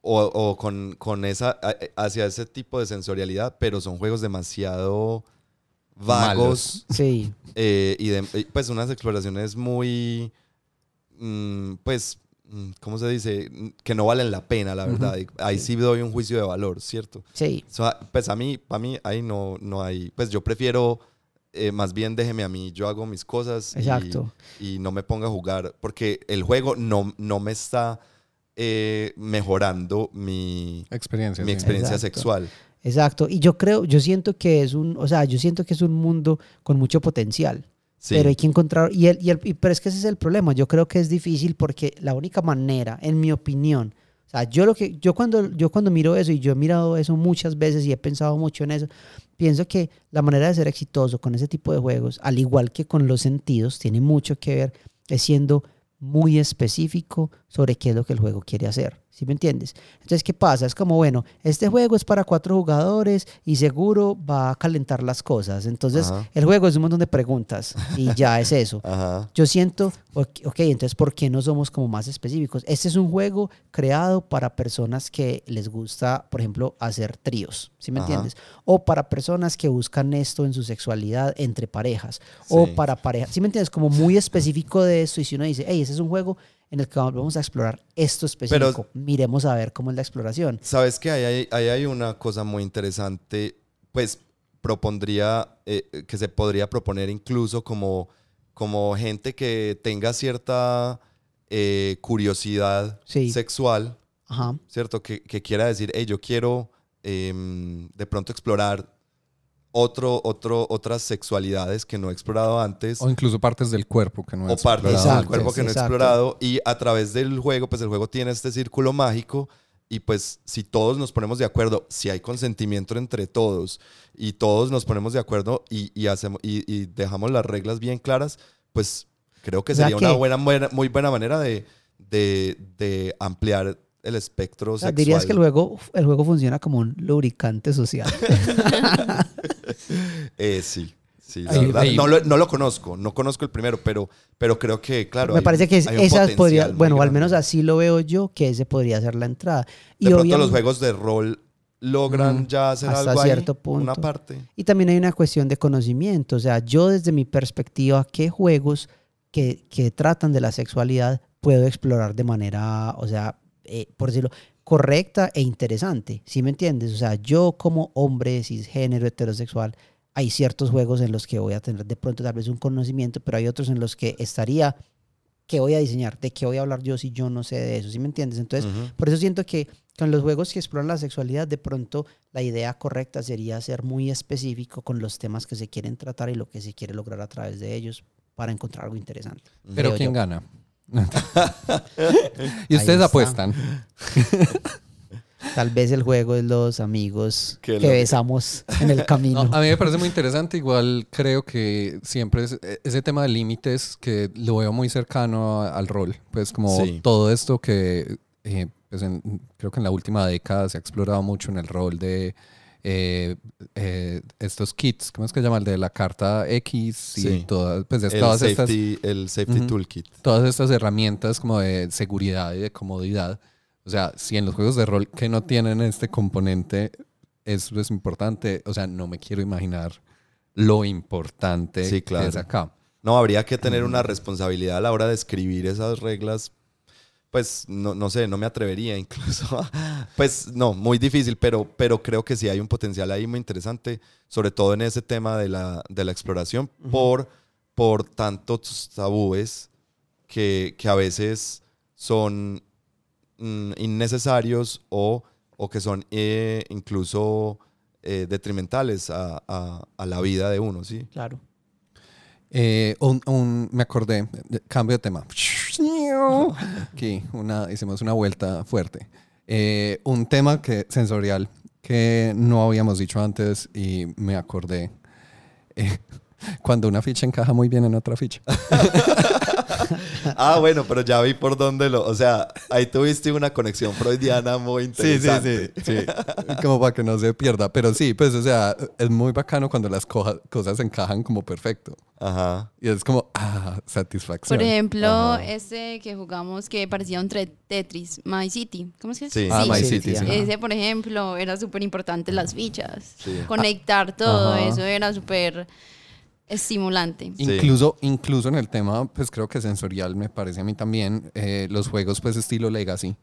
o, o con, con esa, hacia ese tipo de sensorialidad, pero son juegos demasiado vagos Sí, eh, y de- pues unas exploraciones muy, mm, pues, mm, ¿cómo se dice? Que no valen la pena, la verdad. Y Ahí sí doy un juicio de valor, ¿cierto? sí. O sea, pues a mí, para mí, ahí no, no hay. Pues yo prefiero, eh, más bien déjeme a mí, yo hago mis cosas. y- Exacto. Y, no me ponga a jugar, porque el juego no, no me está eh, mejorando mi, Experiencia. mi sí. experiencia Exacto. sexual. Exacto, y yo creo, yo siento que es un, o sea, yo siento que es un mundo con mucho potencial, Sí. pero hay que encontrar, y el, y el, y- pero es que ese es el problema, yo creo que es difícil porque la única manera, en mi opinión, o sea, yo lo que, yo cuando, yo cuando miro eso, y yo he mirado eso muchas veces y he pensado mucho en eso, pienso que la manera de ser exitoso con ese tipo de juegos, al igual que con los sentidos, tiene mucho que ver, es siendo muy específico sobre qué es lo que el juego quiere hacer. ¿Sí me entiendes? Entonces, ¿qué pasa? Es como, bueno, este juego es para cuatro jugadores y seguro va a calentar las cosas. Entonces, Ajá. el juego es un montón de preguntas y ya es eso. Ajá. Yo siento, ok, entonces, ¿por qué no somos como más específicos? Este es un juego creado para personas que les gusta, por ejemplo, hacer tríos, ¿sí me Ajá. entiendes? O para personas que buscan esto en su sexualidad entre parejas. O para parejas, ¿sí me entiendes? Como muy específico de esto. Y si uno dice, hey, ese es un juego en el que vamos a explorar esto específico, miremos a ver cómo es la exploración. Sabes que ahí hay, ahí hay una cosa muy interesante, pues propondría, eh, que se podría proponer incluso como, como gente que tenga cierta eh, curiosidad Sí. sexual, Ajá. ¿cierto? Que, que quiera decir, hey, yo quiero em, de pronto explorar otro, otro, otras sexualidades que no he explorado antes. O incluso partes del cuerpo que no he o partes explorado del Exacto, cuerpo que no he exacto. explorado y a través del juego, pues el juego tiene este círculo mágico y pues si todos nos ponemos de acuerdo, si hay consentimiento entre todos y todos nos ponemos de acuerdo y, y hacemos, y, y dejamos las reglas bien claras, pues creo que O sería una que- buena, buena- muy buena manera de, de, de ampliar el espectro sexual. dirías que el juego, el juego funciona como un lubricante social. Eh, sí. Sí, la Ahí- verdad. ahí- No, lo, no lo conozco, no conozco el primero, pero, pero creo que, claro. Me hay- parece que es- hay un esa podría, bueno, al menos así lo veo yo, que ese podría ser la entrada. Y de pronto los juegos de rol logran Mm, ya hacer hasta algo cierto ahí, punto. una parte. Y también hay una cuestión de conocimiento. O sea, yo desde mi perspectiva, ¿qué juegos que, que tratan de la sexualidad puedo explorar de manera, o sea, eh, por decirlo, correcta e interesante? ¿Sí me entiendes? O sea, yo como hombre cisgénero heterosexual, hay ciertos juegos en los que voy a tener de pronto tal vez un conocimiento, pero hay otros en los que estaría, ¿qué voy a diseñar? ¿De qué voy a hablar yo si yo no sé de eso? ¿Sí me entiendes? Entonces, por eso siento que con los juegos que exploran la sexualidad, de pronto la idea correcta sería ser muy específico con los temas que se quieren tratar y lo que se quiere lograr a través de ellos para encontrar algo interesante. Pero ¿quién yo. gana? Y ustedes apuestan. Tal vez el juego es los amigos Qué que loco. besamos en el camino. No, a mí me parece muy interesante. Igual creo que siempre es, e- ese tema de límites que lo veo muy cercano al rol. Pues como Sí. todo esto que eh, pues en- creo que en la última década se ha explorado mucho en el rol de eh, eh, estos kits. ¿Cómo es que se llama? El de la carta X y Sí. todas, pues es El todas estas safety, el safety Ujú. toolkit. todas estas herramientas como de seguridad y de comodidad. O sea, si en los juegos de rol que no tienen este componente, eso es importante. O sea, no me quiero imaginar lo importante Sí, claro. que es acá. No, habría que tener una responsabilidad a la hora de escribir esas reglas. Pues no, no sé, no me atrevería incluso. pues no, muy difícil, pero, pero creo que sí hay un potencial ahí muy interesante, sobre todo en ese tema de la, de la exploración, por, por tantos tabúes que, que a veces son mm, innecesarios o, o que son eh, incluso eh, detrimentales a, a- a la vida de uno, ¿sí? Claro. Eh, un- un- me acordé, cambio de tema. Aquí, una, hicimos una vuelta fuerte. Eh, un tema que, sensorial que no habíamos dicho antes y me acordé. Eh, cuando una ficha encaja muy bien en otra ficha. Ah, bueno, pero ya vi por dónde lo. O sea, ahí tuviste una conexión freudiana muy interesante. sí, sí. Como para que no se pierda. Pero sí, pues, o sea, es muy bacano cuando las coja- cosas encajan como perfecto. Ajá. Y es como, ah, satisfacción. Por ejemplo, Ajá. este que jugamos que parecía un Tetris, My City. ¿Cómo es que es? Sí. Ah, My Sí, City, sí, sí. Ese, por ejemplo, era súper importante las fichas. Sí. Conectar todo, Ajá. eso era súper estimulante. Sí. Incluso, incluso en el tema, pues creo que sensorial me parece a mí también, eh, los juegos pues estilo Legacy,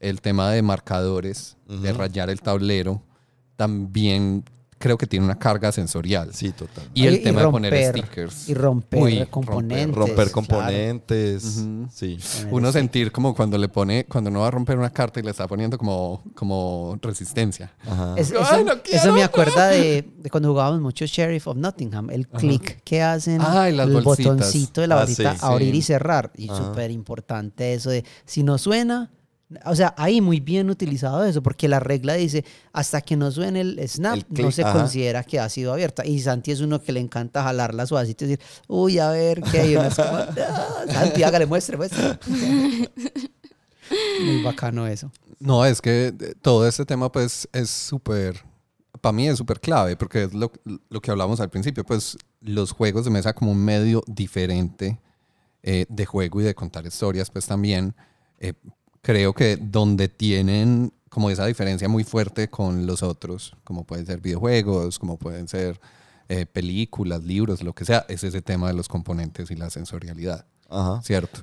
el tema de marcadores, de rayar el tablero, también creo que tiene una carga sensorial. Sí, total. Y el Y- y tema de poner stickers. Y romper Uy, componentes. Romper claro. componentes. Sí. Poner Uno sentir como cuando le pone, cuando uno va a romper una carta y le está poniendo como, como resistencia. Ajá. Es- eso, Ay, no eso quiero. me acuerda de, de cuando jugábamos mucho Sheriff of Nottingham, el click que hacen, Ah, y las el bolsitas. botoncito de la Ah, sí, abrir sí. y cerrar. Y Ajá. súper importante eso de, si no suena, o sea, ahí muy bien utilizado eso, porque la regla dice, hasta que no suene el snap, El no se ajá. considera que ha sido abierta. Y Santi es uno que le encanta jalarla suavecito y decir, uy, a ver, ¿qué hay? Como, "Ah, Santi, hágale, muestre, muestre. muy bacano eso. No, es que eh, todo este tema pues es súper, para mí es súper clave, porque es lo, lo que hablamos al principio, pues los juegos de mesa como un medio diferente eh, de juego y de contar historias, pues también eh, creo que donde tienen como esa diferencia muy fuerte con los otros, como pueden ser videojuegos, como pueden ser eh, películas, libros, lo que sea, es ese tema de los componentes y la sensorialidad, Ajá. ¿cierto?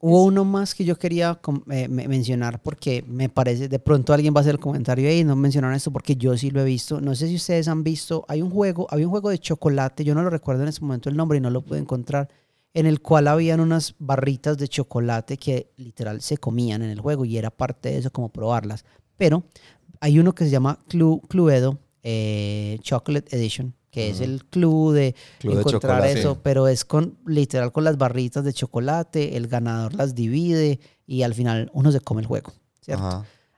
Hubo uno más que yo quería eh, me- mencionar porque me parece, de pronto alguien va a hacer el comentario y no mencionaron esto porque yo sí lo he visto. No sé si ustedes han visto, hay un juego, había un juego de chocolate, yo no lo recuerdo en ese momento el nombre y no lo pude encontrar, en el cual habían unas barritas de chocolate que literal se comían en el juego y era parte de eso como probarlas. Pero hay uno que se llama Clu- Cluedo eh, Chocolate Edition, que es el de Club de encontrar eso, pero es con literal con las barritas de chocolate, el ganador las divide y al final uno se come el juego, ¿cierto?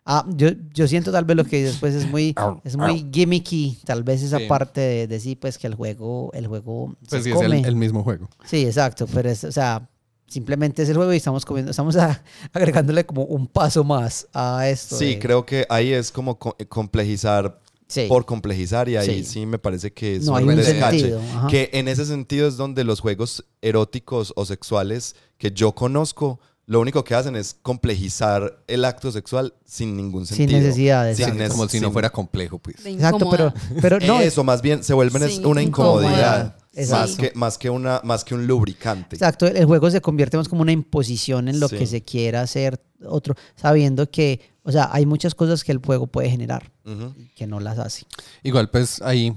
Ah, yo, yo siento tal vez lo que después es muy es muy gimmicky, tal vez esa Sí. parte de, de sí pues que el juego el juego Pues se sí, es come. el, el mismo juego. Sí, exacto, pero es, o sea, simplemente es el juego y estamos comiendo, estamos a- agregándole como un paso más a esto. Sí, de- creo que ahí es como co- complejizar sí. por complejizar y ahí Sí. sí, me parece que es no hay un descache. Que en ese sentido es donde los juegos eróticos o sexuales que yo conozco, lo único que hacen es complejizar el acto sexual sin ningún Sin sentido. necesidad, Sin exacto. nes- Como si no sin- fuera complejo, pues. Exacto, pero, pero no, Eso, más bien se vuelven Sí, una incomodidad. Exacto. Más que, más, que una, más que un lubricante. Exacto, el juego se convierte más como una imposición en lo Sí. que se quiera hacer otro, sabiendo que, o sea, hay muchas cosas que el juego puede generar y que no las hace. Igual, pues ahí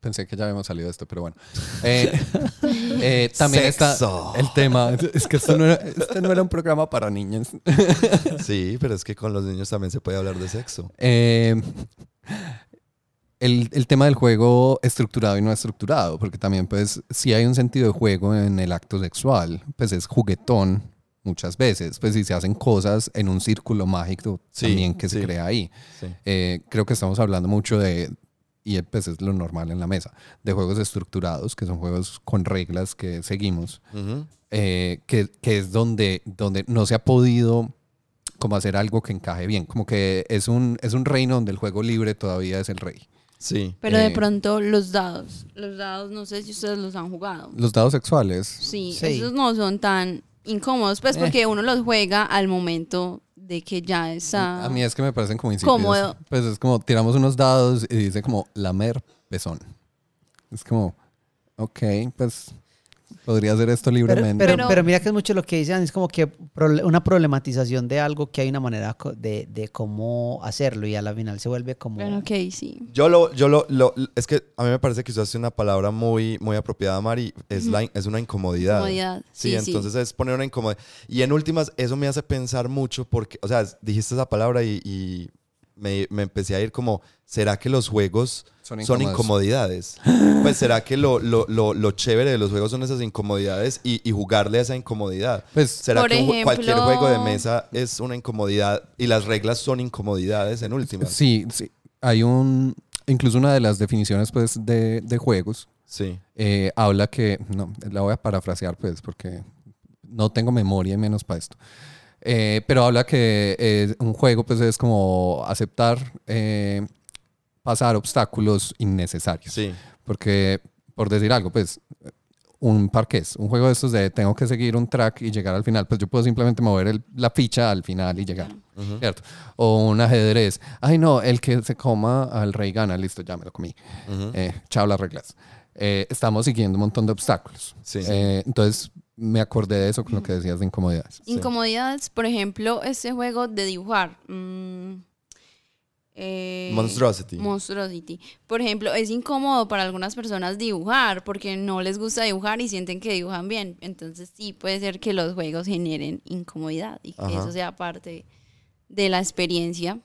pensé que ya habíamos salido de esto, pero bueno. Eh, eh, también Sexo. está el tema. Es que esto no, era, este no era un programa para niños. Sí, pero es que con los niños también se puede hablar de sexo. Eh, el, el tema del juego estructurado y no estructurado, porque también pues si hay un sentido de juego en el acto sexual, pues es juguetón muchas veces, pues si se hacen cosas en un círculo mágico Sí, también que se sí. crea ahí. Sí. Eh, creo que estamos hablando mucho de, y pues es lo normal en la mesa, de juegos estructurados, que son juegos con reglas que seguimos, Ujú. eh, que, que es donde, donde no se ha podido como hacer algo que encaje bien, como que es un, es un reino donde el juego libre todavía es el rey. Sí. Pero de Eh, pronto los dados, los dados no sé si ustedes los han jugado. Los dados sexuales, Sí, Sí. esos no son tan incómodos, pues Eh. porque uno los juega al momento de que ya está... a mí es que me parecen como insípidos. Cómodo. Pues es como tiramos unos dados y dice como lamer pezón. Es como, ok, pues podría hacer esto libremente. pero, Pero- pero mira que es mucho lo que dicen, es como que una problematización de algo que hay una manera de, de cómo hacerlo y a la final se vuelve como... Bueno, ok, sí. Yo lo, yo lo, lo- es que a mí me parece que usaste una palabra muy, muy apropiada, Mari, es, la, in- es una incomodidad. Comodidad. Sí, Sí, sí. entonces es poner una incomodidad. Y en últimas, eso me hace pensar mucho porque, o sea, dijiste esa palabra y, y me, me empecé a ir como, ¿será que los juegos Son incomodidades? pues será que lo, lo, lo, lo chévere de los juegos son esas incomodidades y, y jugarle a esa incomodidad. Pues ¿Será Por que jue- cualquier juego de ejemplo- mesa es una incomodidad y las reglas son incomodidades en últimas? sí, sí. Hay un, incluso una de las definiciones pues de, de juegos Sí. eh, habla que, no, la voy a parafrasear pues porque no tengo memoria y menos para esto. Eh, pero habla que eh, un juego pues es como aceptar eh, pasar obstáculos innecesarios. Sí. Porque, por decir algo, pues un parqués, un juego de estos de tengo que seguir un track y llegar al final, pues yo puedo simplemente mover el- la ficha al final y llegar. Ujú. ¿Cierto? O un ajedrez. Ay, no, el que se coma al rey gana. Listo, ya me lo comí. Ujú. Eh, chao las reglas. Eh, estamos siguiendo un montón de obstáculos. Sí. Eh, entonces, me acordé de eso con lo que decías de incomodidades. Sí. Incomodidades, por ejemplo, este juego de dibujar. mm, eh, Monstrosity. Monstrosity. Por ejemplo, es incómodo para algunas personas dibujar porque no les gusta dibujar y sienten que dibujan bien. Entonces sí puede ser que los juegos generen incomodidad y que Ajá. eso sea parte de la experiencia.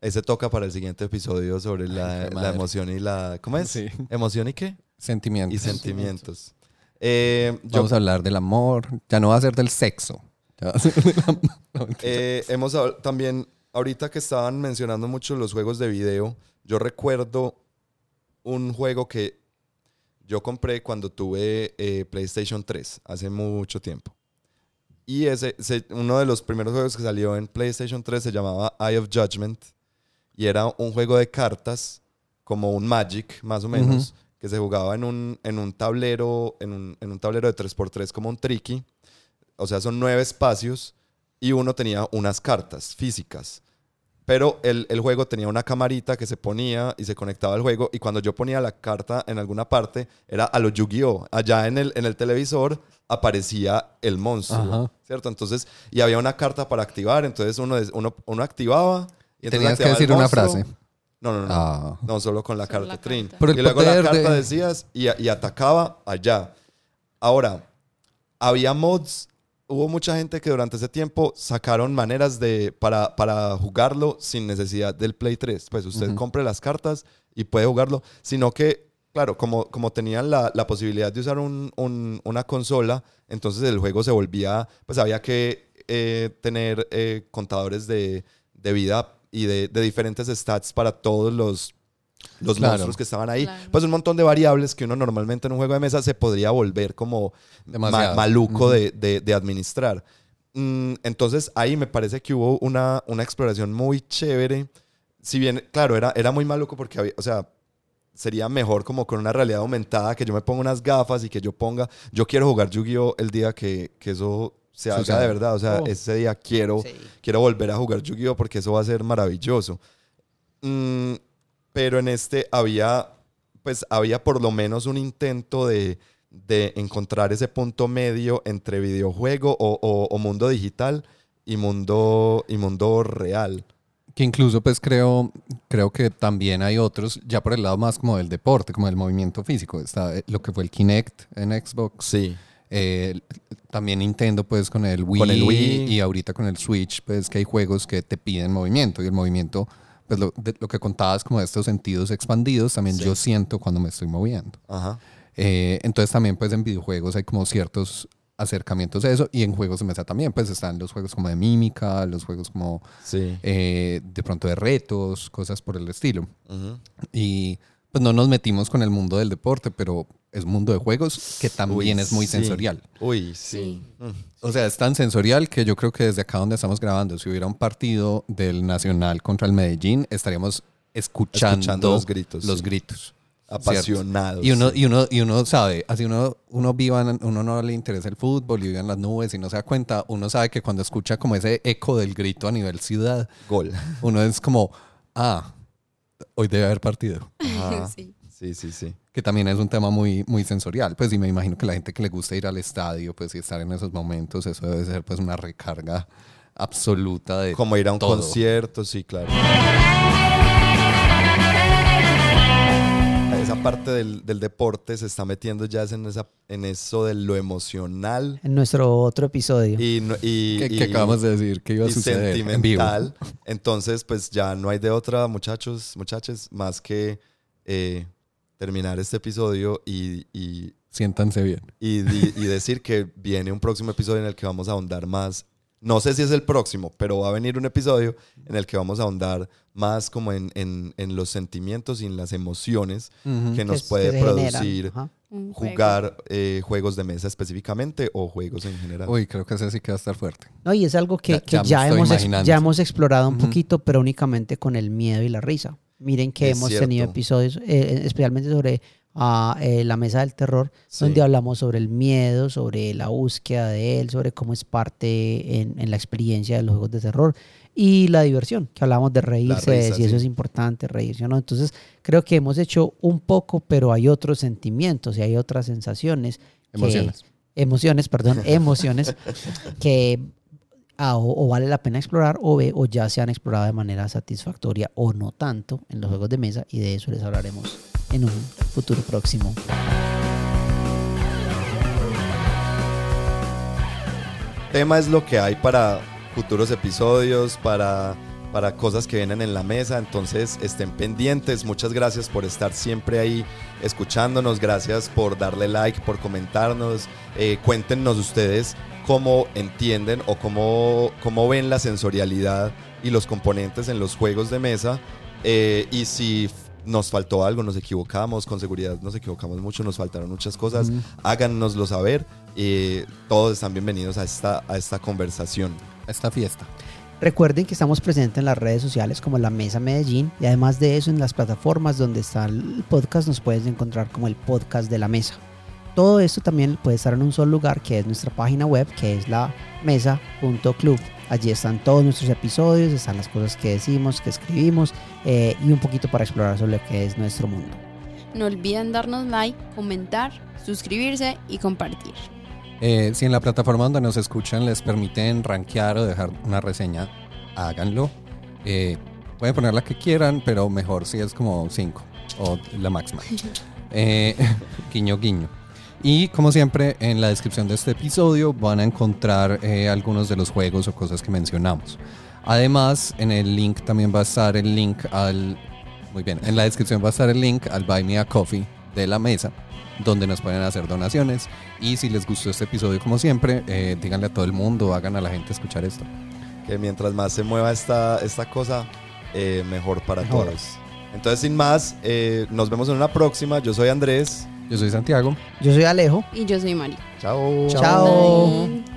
Ese toca para el siguiente episodio sobre la, la emoción y la... ¿Cómo es? Sí. ¿Emoción y qué? Sentimientos. Y sentimientos. Eh, yo- Vamos a hablar del amor. Ya no va a ser del sexo. Ya va a ser del amor. No, eh, hemos también, ahorita que estaban mencionando mucho los juegos de video, yo recuerdo un juego que yo compré cuando tuve eh, PlayStation 3, hace mucho tiempo. Y ese, se- uno de los primeros juegos que salió en PlayStation 3 se llamaba Eye of Judgment. Y era un juego de cartas, como un Magic, más o menos, que se jugaba en un, en un tablero, en un, en un tablero de 3x3 como un tricky. O sea, son nueve espacios y uno tenía unas cartas físicas. Pero el, el juego tenía una camarita que se ponía y se conectaba al juego. Y cuando yo ponía la carta en alguna parte, era a lo Yu-Gi-Oh! Allá en el, en el televisor aparecía el monstruo. Ajá. ¿Cierto? Entonces, y había una carta para activar. Entonces uno, uno, uno activaba. Y entonces Tenías que decir una frase. No, no, no. Ah. No, solo con la Solo carta la Trin. carta. El y luego la carta de- decías y, y atacaba allá. Ahora, había mods. Hubo mucha gente que durante ese tiempo sacaron maneras de, para, para jugarlo sin necesidad del Play 3. Pues usted Ujú. compre las cartas y puede jugarlo. Sino que, claro, como, como tenían la, la posibilidad de usar un- un- una consola, entonces el juego se volvía, pues había que eh, tener eh, contadores de, de vida y de, de diferentes stats para todos los, los Claro. monstruos que estaban ahí. Claro. Pues un montón de variables que uno normalmente en un juego de mesa se podría volver como ma- maluco Ujú. de, de- de administrar. Mm, entonces ahí me parece que hubo una, una exploración muy chévere. Si bien, claro, era, era muy maluco porque había, o sea, sería mejor como con una realidad aumentada que yo me ponga unas gafas y que yo ponga, yo quiero jugar Yu-Gi-Oh el día que, que eso se haga de verdad. O sea, Oh. ese día quiero, Sí. quiero volver a jugar Yu-Gi-Oh porque eso va a ser maravilloso. Mm, pero en este había, pues había por lo menos un intento de, de encontrar ese punto medio entre videojuego o, o- o mundo digital y mundo, y mundo real. Que incluso pues creo, creo que también hay otros, ya por el lado más como del deporte, como del movimiento físico. Está eh, lo que fue el Kinect en Xbox. Sí. Eh, también Nintendo pues con el Wii, Con el Wii. y ahorita con el Switch pues que hay juegos que te piden movimiento y el movimiento pues lo, de- lo que contabas como de estos sentidos expandidos, también yo siento cuando me estoy moviendo. Ajá. Eh, entonces también pues en videojuegos hay como ciertos acercamientos a eso y en juegos de mesa también pues están los juegos como de mímica, los juegos como Sí. eh, de pronto de retos, cosas por el estilo. Ujú. Y pues no nos metimos con el mundo del deporte, pero es un mundo de juegos que también Uy, es muy sí. sensorial. Uy, sí. O sea, es tan sensorial que yo creo que desde acá donde estamos grabando, si hubiera un partido del Nacional contra el Medellín, estaríamos escuchando, Escuchando los gritos, Los sí. gritos. Apasionados. Y uno, sí. y uno, y uno sabe, así uno, uno viva, uno no le interesa el fútbol y vive en las nubes y no se da cuenta, uno sabe que cuando escucha como ese eco del grito a nivel ciudad, Gol. uno es como, ah, hoy debe haber partido. Sí. Sí, sí, sí. Que también es un tema muy, muy sensorial. Pues y me imagino que la gente que le gusta ir al estadio, pues y estar en esos momentos, eso debe ser pues una recarga absoluta de Como ir a un todo. concierto, sí, claro. Esa parte del, del deporte se está metiendo ya en, esa, en eso de lo emocional En nuestro otro episodio. y, no- y, que, que y- acabamos de decir que iba a y suceder en vivo. sentimental. Entonces, pues ya no hay de otra, muchachos, muchachas, más que eh, terminar este episodio y, y, Siéntanse bien. y y decir que viene un próximo episodio en el que vamos a ahondar más. No sé si es el próximo, pero va a venir un episodio en el que vamos a ahondar más como en, en- en los sentimientos y en las emociones que Que nos puede producir Ajá. Un juego. jugar eh, juegos de mesa específicamente o juegos en general. Uy, creo que ese sí que va a estar fuerte. No, y es algo que Ya- que ya hemos, ya hemos explorado un poquito, pero únicamente con el miedo y la risa. Miren que Es hemos cierto. tenido episodios, eh, especialmente sobre ah, eh, la mesa del terror, Sí. donde hablamos sobre el miedo, sobre la búsqueda de él, sobre cómo es parte en, en la experiencia de los juegos de terror y la diversión, que hablamos de reírse, de risa, si eso es importante, reírse o no. Entonces, creo que hemos hecho un poco, pero hay otros sentimientos y hay otras sensaciones. que- Emociones. emociones, perdón, emociones que ah, o, vale la pena explorar o, ve- o ya se han explorado de manera satisfactoria o no tanto en los juegos de mesa y de eso les hablaremos en un futuro próximo. tema es lo que hay para futuros episodios, para, para cosas que vienen en la mesa. Entonces estén pendientes. Muchas gracias por estar siempre ahí escuchándonos. Gracias por darle like, por comentarnos. Eh, cuéntenos ustedes cómo entienden o cómo, cómo ven la sensorialidad y los componentes en los juegos de mesa. Eh, y si nos faltó algo, nos equivocamos, con seguridad nos equivocamos mucho, nos faltaron muchas cosas, háganoslo saber. Eh, todos están bienvenidos a esta, a esta conversación. Esta fiesta. Recuerden que estamos presentes en las redes sociales como la Mesa Medellín y además de eso en las plataformas donde está el podcast nos puedes encontrar como el podcast de la mesa. Todo esto también puede estar en un solo lugar que es nuestra página web que es la mesa.club. Allí están todos nuestros episodios, están las cosas que decimos, que escribimos eh, y un poquito para explorar sobre lo que es nuestro mundo. No olviden darnos like, comentar, suscribirse y compartir. Eh, si en la plataforma donde nos escuchan les permiten rankear o dejar una reseña, háganlo. Eh, pueden poner la que quieran, pero mejor si es como 5 o la máxima. Eh, guiño, guiño. Y como siempre, en la descripción de este episodio van a encontrar eh, algunos de los juegos o cosas que mencionamos. Además, en el link también va a estar el link al... Muy bien, en la descripción va a estar el link al Buy Me a Coffee de la mesa, donde nos pueden hacer donaciones. Y si les gustó este episodio, como siempre, eh, díganle a todo el mundo, hagan a la gente escuchar esto. Que mientras más se mueva esta, esta cosa, eh, mejor para Mejor. todos. Entonces, sin más, eh, nos vemos en una próxima. Yo soy Andrés. Yo soy Santiago. Yo soy Alejo. Y yo soy Mari. Chao. Chao. Bye.